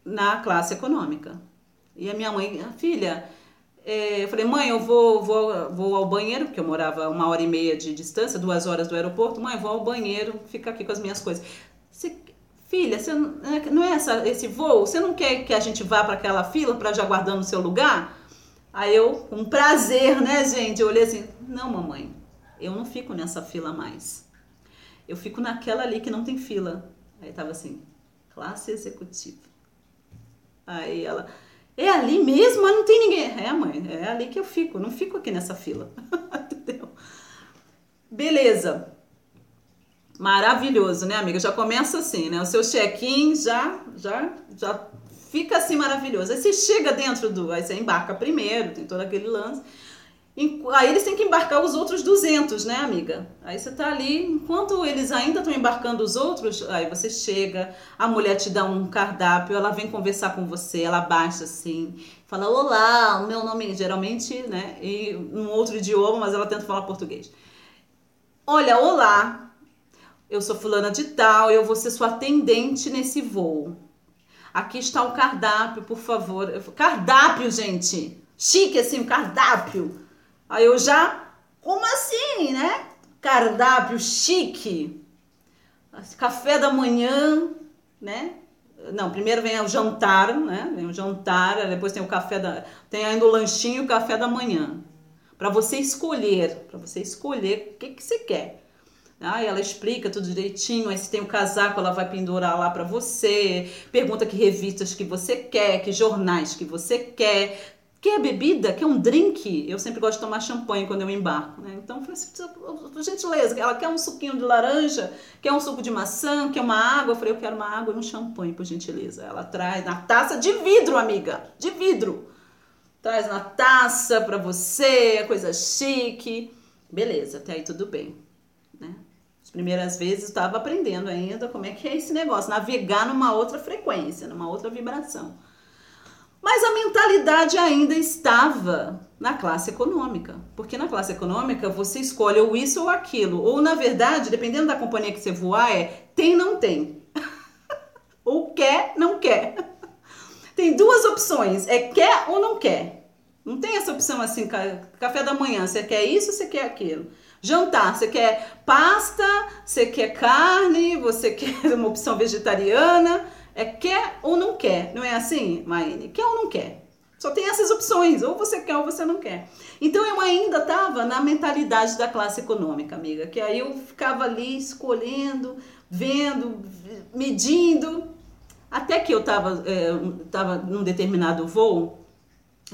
na classe econômica. E a minha mãe, filha, é, eu falei, mãe, eu vou, vou, vou ao banheiro, porque eu morava uma hora e meia de distância, duas horas do aeroporto. Mãe, vou ao banheiro, ficar aqui com as minhas coisas. Você, filha, você, não é essa, esse voo? Você não quer que a gente vá para aquela fila para já guardar no seu lugar? Aí eu, com prazer, né, gente? Eu olhei assim, não, mamãe, eu não fico nessa fila mais. Eu fico naquela ali que não tem fila. Aí tava assim, classe executiva. Aí ela, é ali mesmo, mas não tem ninguém. É, mãe, é ali que eu fico, não fico aqui nessa fila. Entendeu? Beleza. Maravilhoso, né, amiga? Já começa assim, né? O seu check-in já, já, já fica assim maravilhoso. Aí você chega dentro do. Aí você embarca primeiro, tem todo aquele lance. Aí eles têm que embarcar os outros 200, né, amiga? Aí você tá ali, enquanto eles ainda estão embarcando os outros, aí você chega, a mulher te dá um cardápio, ela vem conversar com você, ela baixa assim, fala: Olá, o meu nome, geralmente, né, em um outro idioma, mas ela tenta falar português. Olha, olá, eu sou fulana de tal, eu vou ser sua atendente nesse voo. Aqui está o cardápio, por favor. Cardápio, gente! Chique assim, o cardápio Aí eu já, como assim, né? Cardápio chique. Café da manhã, né? Não, primeiro vem o jantar, né? Vem o jantar, depois tem o café da. Tem ainda o lanchinho e o café da manhã. Para você escolher, para você escolher o que, que você quer. Aí ela explica tudo direitinho, aí se tem o casaco, ela vai pendurar lá para você, pergunta que revistas que você quer, que jornais que você quer, Quer bebida? Quer um drink? Eu sempre gosto de tomar champanhe quando eu embarco, né? Então, eu falei assim, por gentileza, ela quer um suquinho de laranja, quer um suco de maçã, quer uma água? Eu falei, eu quero uma água e um champanhe, por gentileza. Ela traz na taça de vidro, amiga, de vidro. Traz na taça pra você, coisa chique. Beleza, até aí tudo bem, né? As primeiras vezes eu estava aprendendo ainda como é que é esse negócio, navegar numa outra frequência, numa outra vibração. Mas a mentalidade ainda estava na classe econômica. Porque na classe econômica você escolhe ou isso ou aquilo. Ou, na verdade, dependendo da companhia que você voar, é tem, não tem. ou quer, não quer. Tem duas opções: é quer ou não quer. Não tem essa opção assim, café da manhã, você quer isso você quer aquilo. Jantar, você quer pasta, você quer carne, você quer uma opção vegetariana. É quer ou não quer, não é assim, Maine? Quer ou não quer? Só tem essas opções, ou você quer ou você não quer. Então eu ainda estava na mentalidade da classe econômica, amiga, que aí eu ficava ali escolhendo, vendo, medindo, até que eu estava é, tava num determinado voo,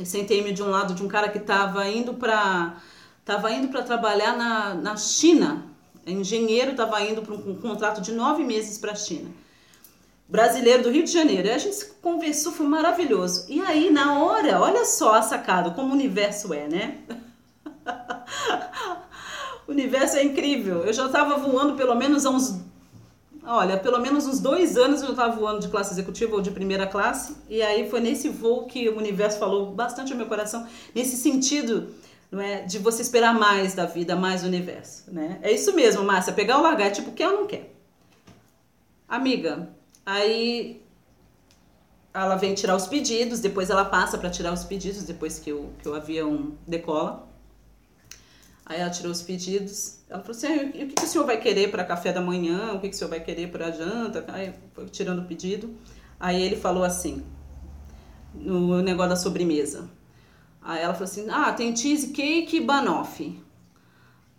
sentei-me de um lado de um cara que estava indo para tava indo para trabalhar na, na China, engenheiro, estava indo para um, um contrato de nove meses para a China brasileiro do Rio de Janeiro. E a gente conversou, foi maravilhoso. E aí, na hora, olha só a sacada, como o universo é, né? o universo é incrível. Eu já estava voando pelo menos há uns. Olha, pelo menos uns dois anos eu estava voando de classe executiva ou de primeira classe. E aí foi nesse voo que o universo falou bastante ao meu coração, nesse sentido não é, de você esperar mais da vida, mais do universo. Né? É isso mesmo, Márcia. Pegar o largar, é tipo, quer ou não quer? Amiga, Aí ela vem tirar os pedidos, depois ela passa para tirar os pedidos, depois que o, que o avião decola. Aí ela tirou os pedidos. Ela falou assim: ah, e o que, que o senhor vai querer para café da manhã? O que, que o senhor vai querer para janta? Aí foi tirando o pedido. Aí ele falou assim: no negócio da sobremesa. Aí ela falou assim: ah, tem cheesecake e banoffee.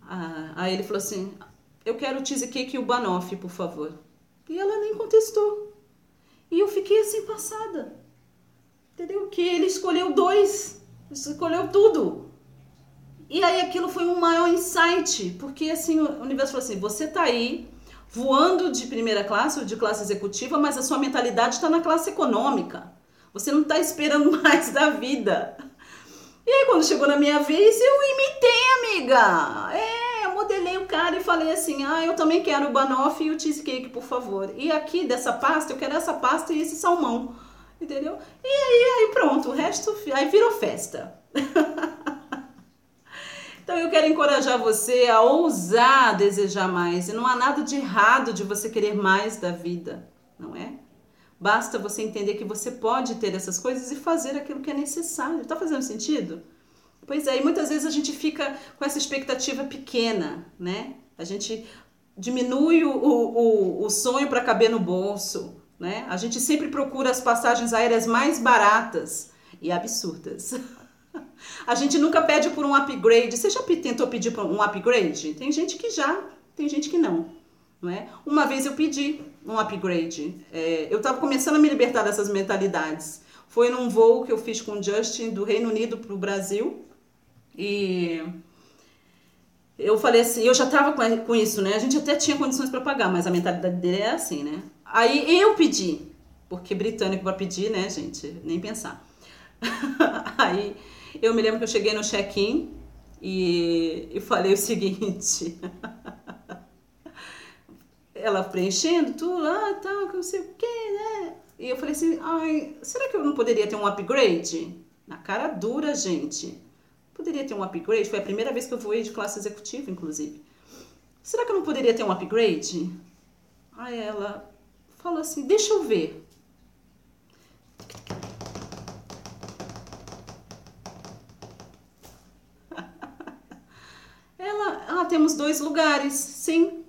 Ah, aí ele falou assim: eu quero cheesecake e o banoffee, por favor. E ela nem contestou. E eu fiquei assim passada. Entendeu? Que ele escolheu dois. Escolheu tudo. E aí aquilo foi um maior insight, porque assim, o universo falou assim: você tá aí voando de primeira classe ou de classe executiva, mas a sua mentalidade está na classe econômica. Você não está esperando mais da vida. E aí, quando chegou na minha vez, eu imitei, amiga. É, cara e falei assim: ah, eu também quero o banoffee e o cheesecake, por favor. E aqui dessa pasta, eu quero essa pasta e esse salmão. Entendeu? E aí, aí pronto, o resto aí virou festa. então eu quero encorajar você a ousar desejar mais. E não há nada de errado de você querer mais da vida, não é? Basta você entender que você pode ter essas coisas e fazer aquilo que é necessário. Tá fazendo sentido? Pois é, e muitas vezes a gente fica com essa expectativa pequena, né? A gente diminui o, o, o sonho para caber no bolso, né? A gente sempre procura as passagens aéreas mais baratas e absurdas. A gente nunca pede por um upgrade. Você já tentou pedir por um upgrade? Tem gente que já, tem gente que não. Não é? Uma vez eu pedi um upgrade. É, eu estava começando a me libertar dessas mentalidades. Foi num voo que eu fiz com o Justin do Reino Unido para o Brasil. E eu falei assim, eu já tava com isso, né? A gente até tinha condições para pagar, mas a mentalidade dele é assim, né? Aí eu pedi, porque britânico para pedir, né, gente? Nem pensar. Aí eu me lembro que eu cheguei no check-in e, e falei o seguinte. Ela preenchendo tudo, ah, tal, que não sei o que, né? E eu falei assim, ai, será que eu não poderia ter um upgrade? Na cara dura, gente. Poderia ter um upgrade? Foi a primeira vez que eu voei de classe executiva, inclusive. Será que eu não poderia ter um upgrade? Aí ela falou assim: Deixa eu ver. Ela, ah, temos dois lugares, sim.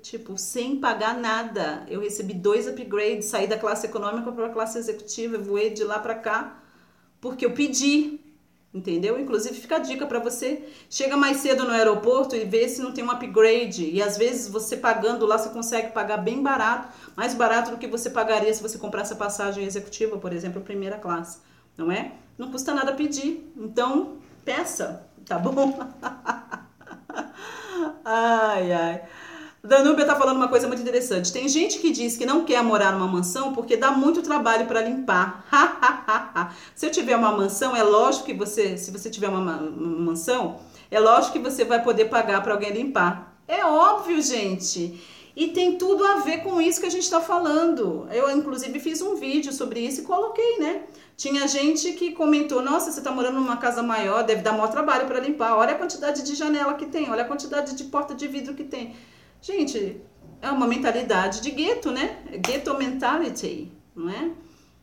Tipo, sem pagar nada. Eu recebi dois upgrades, saí da classe econômica para a classe executiva, voei de lá para cá, porque eu pedi. Entendeu? Inclusive fica a dica para você, chega mais cedo no aeroporto e vê se não tem um upgrade. E às vezes você pagando lá você consegue pagar bem barato, mais barato do que você pagaria se você comprasse a passagem executiva, por exemplo, primeira classe, não é? Não custa nada pedir. Então, peça, tá bom? ai, ai. Danúbia tá falando uma coisa muito interessante. Tem gente que diz que não quer morar numa mansão porque dá muito trabalho para limpar. se eu tiver uma mansão, é lógico que você, se você tiver uma, mansão, é lógico que você vai poder pagar para alguém limpar. É óbvio, gente. E tem tudo a ver com isso que a gente está falando. Eu, inclusive, fiz um vídeo sobre isso e coloquei, né? Tinha gente que comentou: Nossa, você está morando numa casa maior, deve dar maior trabalho para limpar. Olha a quantidade de janela que tem, olha a quantidade de porta de vidro que tem. Gente, é uma mentalidade de gueto, né? Ghetto mentality, não é?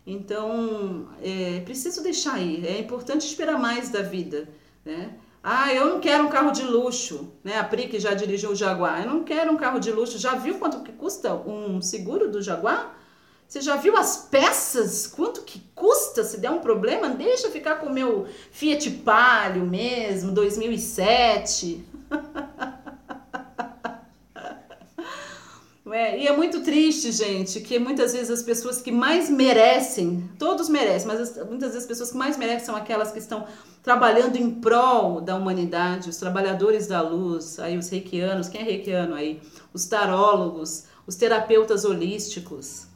Então, é preciso deixar aí. É importante esperar mais da vida, né? Ah, eu não quero um carro de luxo, né? A Pri que já dirigiu o Jaguar. Eu não quero um carro de luxo. Já viu quanto que custa um seguro do Jaguar? Você já viu as peças? Quanto que custa se der um problema? Deixa ficar com o meu Fiat Palio mesmo, 2007. É, e é muito triste, gente, que muitas vezes as pessoas que mais merecem, todos merecem, mas as, muitas vezes as pessoas que mais merecem são aquelas que estão trabalhando em prol da humanidade, os trabalhadores da luz, aí os reikianos, quem é reikiano aí? Os tarólogos, os terapeutas holísticos,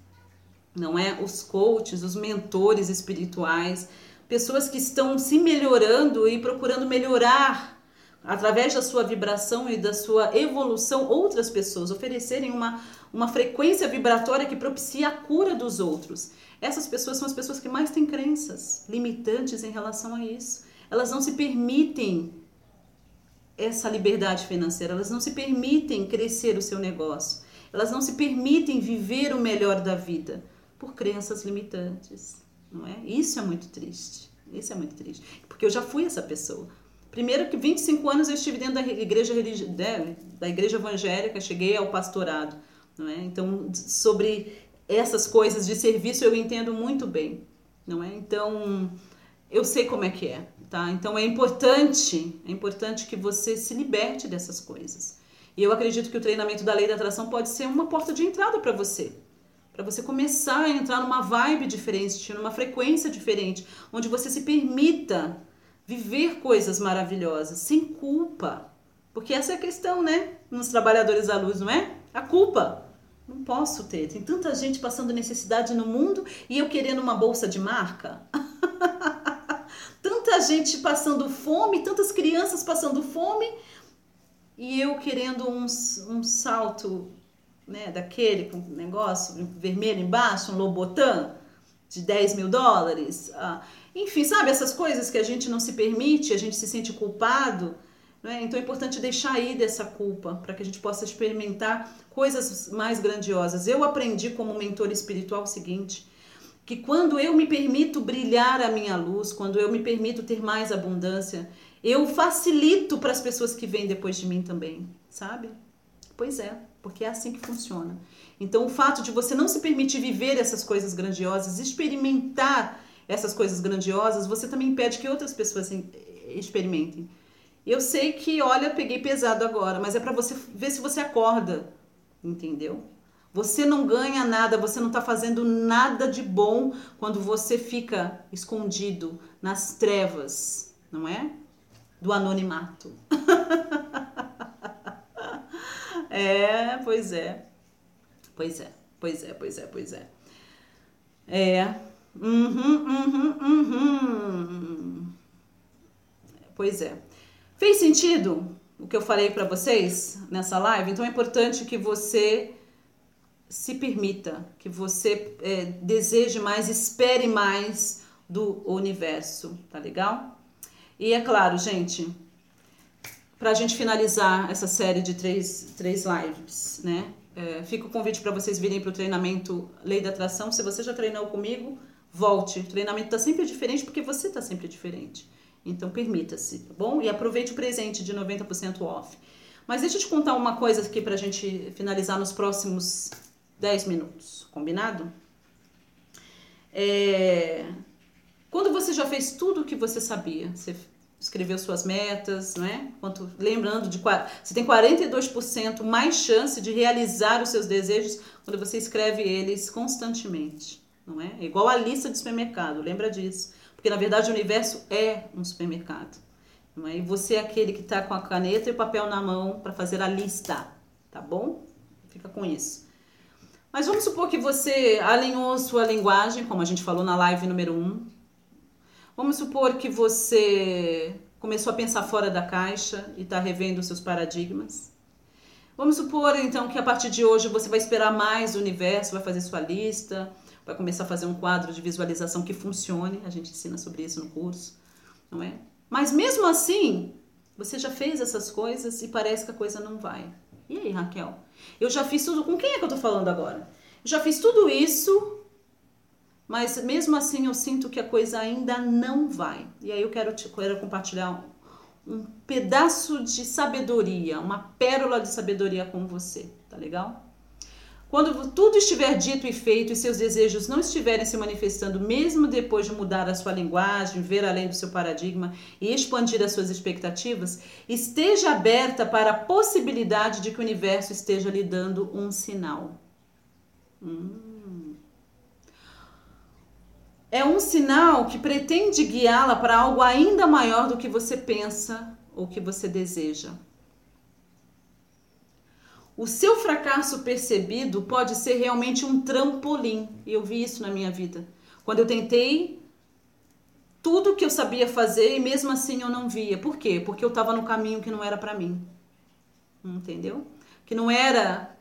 não é? Os coaches, os mentores espirituais, pessoas que estão se melhorando e procurando melhorar através da sua vibração e da sua evolução, outras pessoas oferecerem uma, uma frequência vibratória que propicia a cura dos outros. Essas pessoas são as pessoas que mais têm crenças limitantes em relação a isso. Elas não se permitem essa liberdade financeira, elas não se permitem crescer o seu negócio, elas não se permitem viver o melhor da vida por crenças limitantes, não é? Isso é muito triste. Isso é muito triste, porque eu já fui essa pessoa. Primeiro que 25 anos eu estive dentro da igreja né, da igreja evangélica, cheguei ao pastorado, não é? Então, sobre essas coisas de serviço eu entendo muito bem, não é? Então, eu sei como é que é, tá? Então é importante, é importante que você se liberte dessas coisas. E eu acredito que o treinamento da lei da atração pode ser uma porta de entrada para você. Para você começar a entrar numa vibe diferente, numa frequência diferente, onde você se permita viver coisas maravilhosas sem culpa. Porque essa é a questão, né? Nos trabalhadores da luz, não é? A culpa. Não posso ter. Tem tanta gente passando necessidade no mundo e eu querendo uma bolsa de marca. tanta gente passando fome, tantas crianças passando fome e eu querendo um, um salto né, daquele com negócio vermelho embaixo, um Lobotan de 10 mil dólares. Ah, enfim, sabe essas coisas que a gente não se permite, a gente se sente culpado. Né? Então é importante deixar aí dessa culpa para que a gente possa experimentar coisas mais grandiosas. Eu aprendi como mentor espiritual o seguinte: que quando eu me permito brilhar a minha luz, quando eu me permito ter mais abundância, eu facilito para as pessoas que vêm depois de mim também, sabe? Pois é, porque é assim que funciona. Então, o fato de você não se permitir viver essas coisas grandiosas, experimentar essas coisas grandiosas, você também impede que outras pessoas experimentem. Eu sei que, olha, peguei pesado agora, mas é para você ver se você acorda, entendeu? Você não ganha nada, você não está fazendo nada de bom quando você fica escondido nas trevas, não é? Do anonimato. é, pois é. Pois é, pois é, pois é, pois é. É, Uhum, uhum, uhum. Pois é. Fez sentido o que eu falei para vocês nessa live? Então é importante que você se permita, que você é, deseje mais, espere mais do universo, tá legal? E é claro, gente, para a gente finalizar essa série de três, três lives, né? É, fica o convite para vocês virem para o treinamento Lei da Atração. Se você já treinou comigo, Volte. O treinamento está sempre diferente porque você está sempre diferente. Então, permita-se, tá bom? E aproveite o presente de 90% off. Mas deixa eu te contar uma coisa aqui para a gente finalizar nos próximos 10 minutos, combinado? É... Quando você já fez tudo o que você sabia, você escreveu suas metas, não é? Quanto, lembrando de você tem 42% mais chance de realizar os seus desejos quando você escreve eles constantemente não é? é igual a lista de supermercado, lembra disso. Porque na verdade o universo é um supermercado. Não é? E você é aquele que está com a caneta e o papel na mão para fazer a lista, tá bom? Fica com isso. Mas vamos supor que você alinhou sua linguagem, como a gente falou na live número 1. Um. Vamos supor que você começou a pensar fora da caixa e está revendo seus paradigmas. Vamos supor então que a partir de hoje você vai esperar mais o universo, vai fazer sua lista, vai começar a fazer um quadro de visualização que funcione. A gente ensina sobre isso no curso, não é? Mas mesmo assim, você já fez essas coisas e parece que a coisa não vai. E aí, Raquel? Eu já fiz tudo. Com quem é que eu tô falando agora? Eu já fiz tudo isso, mas mesmo assim eu sinto que a coisa ainda não vai. E aí eu quero, te, quero compartilhar um pedaço de sabedoria, uma pérola de sabedoria com você, tá legal? Quando tudo estiver dito e feito e seus desejos não estiverem se manifestando, mesmo depois de mudar a sua linguagem, ver além do seu paradigma e expandir as suas expectativas, esteja aberta para a possibilidade de que o universo esteja lhe dando um sinal. Hum. É um sinal que pretende guiá-la para algo ainda maior do que você pensa ou que você deseja. O seu fracasso percebido pode ser realmente um trampolim. Eu vi isso na minha vida. Quando eu tentei tudo que eu sabia fazer e mesmo assim eu não via. Por quê? Porque eu estava no caminho que não era para mim. Entendeu? Que não era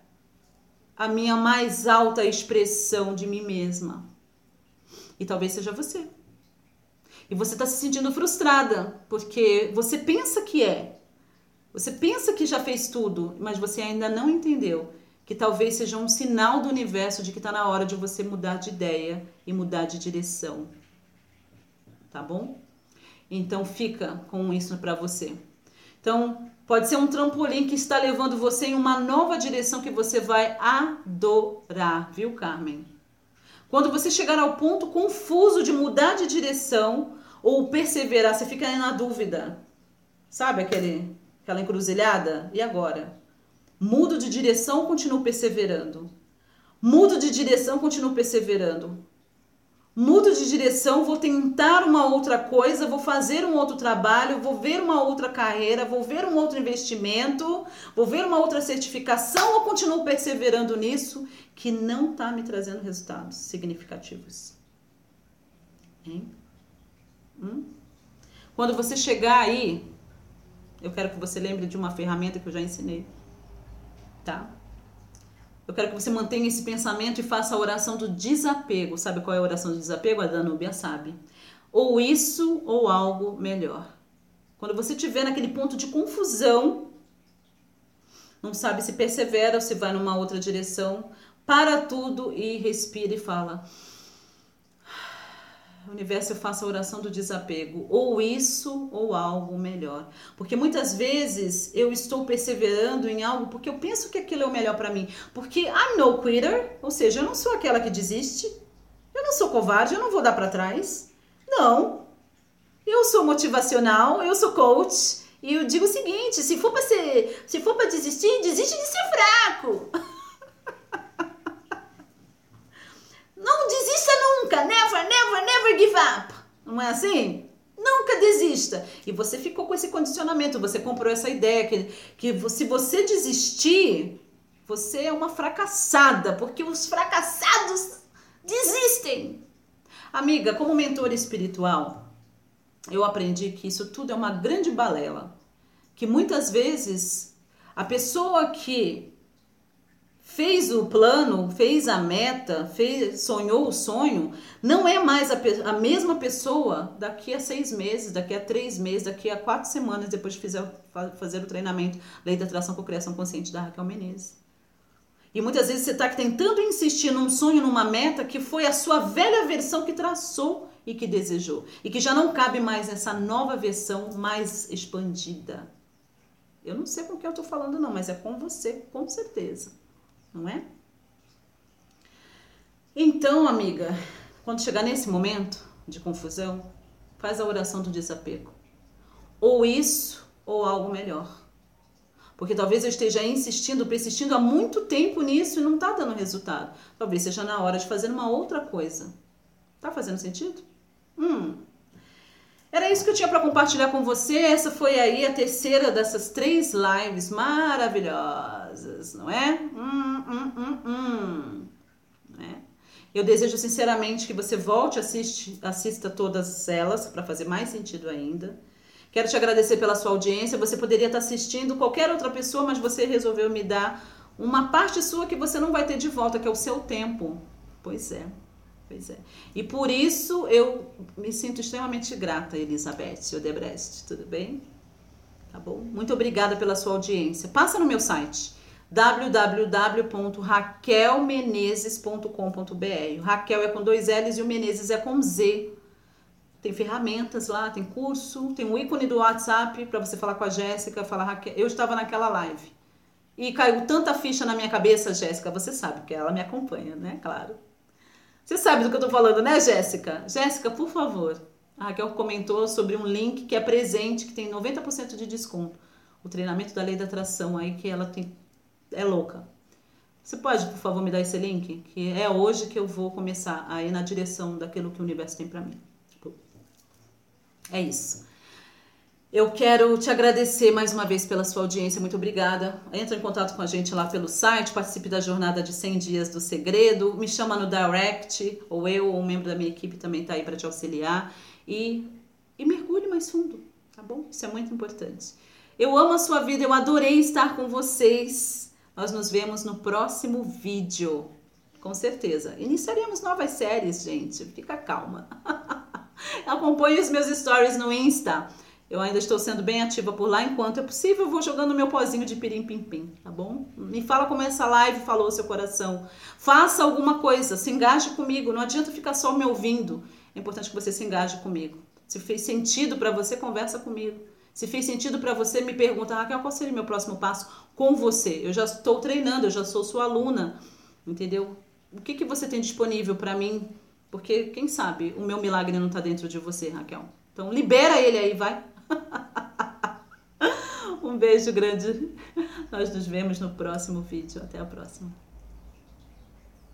a minha mais alta expressão de mim mesma. E talvez seja você. E você está se sentindo frustrada porque você pensa que é, você pensa que já fez tudo, mas você ainda não entendeu que talvez seja um sinal do universo de que está na hora de você mudar de ideia e mudar de direção. Tá bom? Então fica com isso para você. Então, pode ser um trampolim que está levando você em uma nova direção que você vai adorar, viu, Carmen? Quando você chegar ao ponto confuso de mudar de direção ou perseverar, você fica na dúvida. Sabe aquele aquela encruzilhada? E agora? Mudo de direção, continuo perseverando. Mudo de direção, continuo perseverando. Mudo de direção, vou tentar uma outra coisa, vou fazer um outro trabalho, vou ver uma outra carreira, vou ver um outro investimento, vou ver uma outra certificação ou continuo perseverando nisso que não está me trazendo resultados significativos? Hein? Hum? Quando você chegar aí eu quero que você lembre de uma ferramenta que eu já ensinei. Tá? Eu quero que você mantenha esse pensamento e faça a oração do desapego. Sabe qual é a oração do desapego? A Danúbia sabe. Ou isso ou algo melhor. Quando você estiver naquele ponto de confusão, não sabe se persevera ou se vai numa outra direção, para tudo e respira e fala: universo eu faço a oração do desapego, ou isso ou algo melhor. Porque muitas vezes eu estou perseverando em algo porque eu penso que aquilo é o melhor para mim. Porque I'm no quitter, ou seja, eu não sou aquela que desiste. Eu não sou covarde, eu não vou dar para trás. Não. Eu sou motivacional, eu sou coach, e eu digo o seguinte, se for para desistir, desiste de ser fraco. Não desista nunca. Never, never, never give up. Não é assim? Nunca desista. E você ficou com esse condicionamento, você comprou essa ideia que, que se você desistir, você é uma fracassada, porque os fracassados desistem. Amiga, como mentora espiritual, eu aprendi que isso tudo é uma grande balela. Que muitas vezes a pessoa que fez o plano, fez a meta, fez, sonhou o sonho, não é mais a, a, mesma pessoa daqui a seis meses, daqui a três meses, daqui a quatro semanas depois de fizer, fazer o treinamento Lei da Atração com Criação Consciente da Raquel Menezes. E muitas vezes você está tentando insistir num sonho, numa meta que foi a sua velha versão que traçou e que desejou. E que já não cabe mais nessa nova versão mais expandida. Eu não sei com que eu estou falando, não, mas é com você, com certeza não é? Então, amiga, quando chegar nesse momento de confusão, faz a oração do desapego. Ou isso, ou algo melhor. Porque talvez eu esteja insistindo, persistindo há muito tempo nisso e não está dando resultado. Talvez seja na hora de fazer uma outra coisa. Tá fazendo sentido? Hum. Era isso que eu tinha para compartilhar com você. Essa foi aí a terceira dessas três lives maravilhosas, não é? Hum, hum, hum, hum. É. Eu desejo sinceramente que você volte assiste, assista todas elas para fazer mais sentido ainda. Quero te agradecer pela sua audiência. Você poderia estar assistindo qualquer outra pessoa, mas você resolveu me dar uma parte sua que você não vai ter de volta, que é o seu tempo. Pois é. Pois é. E por isso eu me sinto extremamente grata, Elizabeth Odebrecht. Tudo bem? Tá bom? Muito obrigada pela sua audiência. Passa no meu site www.raquelmenezes.com.br. Raquel é com dois L's e o Menezes é com Z. Tem ferramentas lá, tem curso, tem um ícone do WhatsApp para você falar com a Jéssica, falar Raquel. Eu estava naquela live. E caiu tanta ficha na minha cabeça, Jéssica, você sabe, porque ela me acompanha, né? Claro. Você sabe do que eu tô falando, né, Jéssica? Jéssica, por favor. A Raquel comentou sobre um link que é presente, que tem 90% de desconto. O treinamento da lei da atração aí, que ela tem. É louca. Você pode, por favor, me dar esse link? Que é hoje que eu vou começar a ir na direção daquilo que o universo tem para mim. É isso. Eu quero te agradecer mais uma vez pela sua audiência, muito obrigada. Entra em contato com a gente lá pelo site, participe da jornada de 100 dias do segredo, me chama no direct, ou eu ou um membro da minha equipe também está aí para te auxiliar. E, e mergulhe mais fundo, tá bom? Isso é muito importante. Eu amo a sua vida, eu adorei estar com vocês. Nós nos vemos no próximo vídeo, com certeza. Iniciaremos novas séries, gente, fica calma. Acompanhe os meus stories no Insta. Eu ainda estou sendo bem ativa por lá. Enquanto é possível, eu vou jogando meu pozinho de pirim-pim-pim, tá bom? Me fala como essa live falou seu coração. Faça alguma coisa, se engaje comigo. Não adianta ficar só me ouvindo. É importante que você se engaje comigo. Se fez sentido para você, conversa comigo. Se fez sentido para você, me pergunta, Raquel, qual seria o meu próximo passo com você? Eu já estou treinando, eu já sou sua aluna, entendeu? O que, que você tem disponível para mim porque, quem sabe, o meu milagre não está dentro de você, Raquel. Então, libera ele aí, vai. um beijo grande. Nós nos vemos no próximo vídeo. Até a próxima.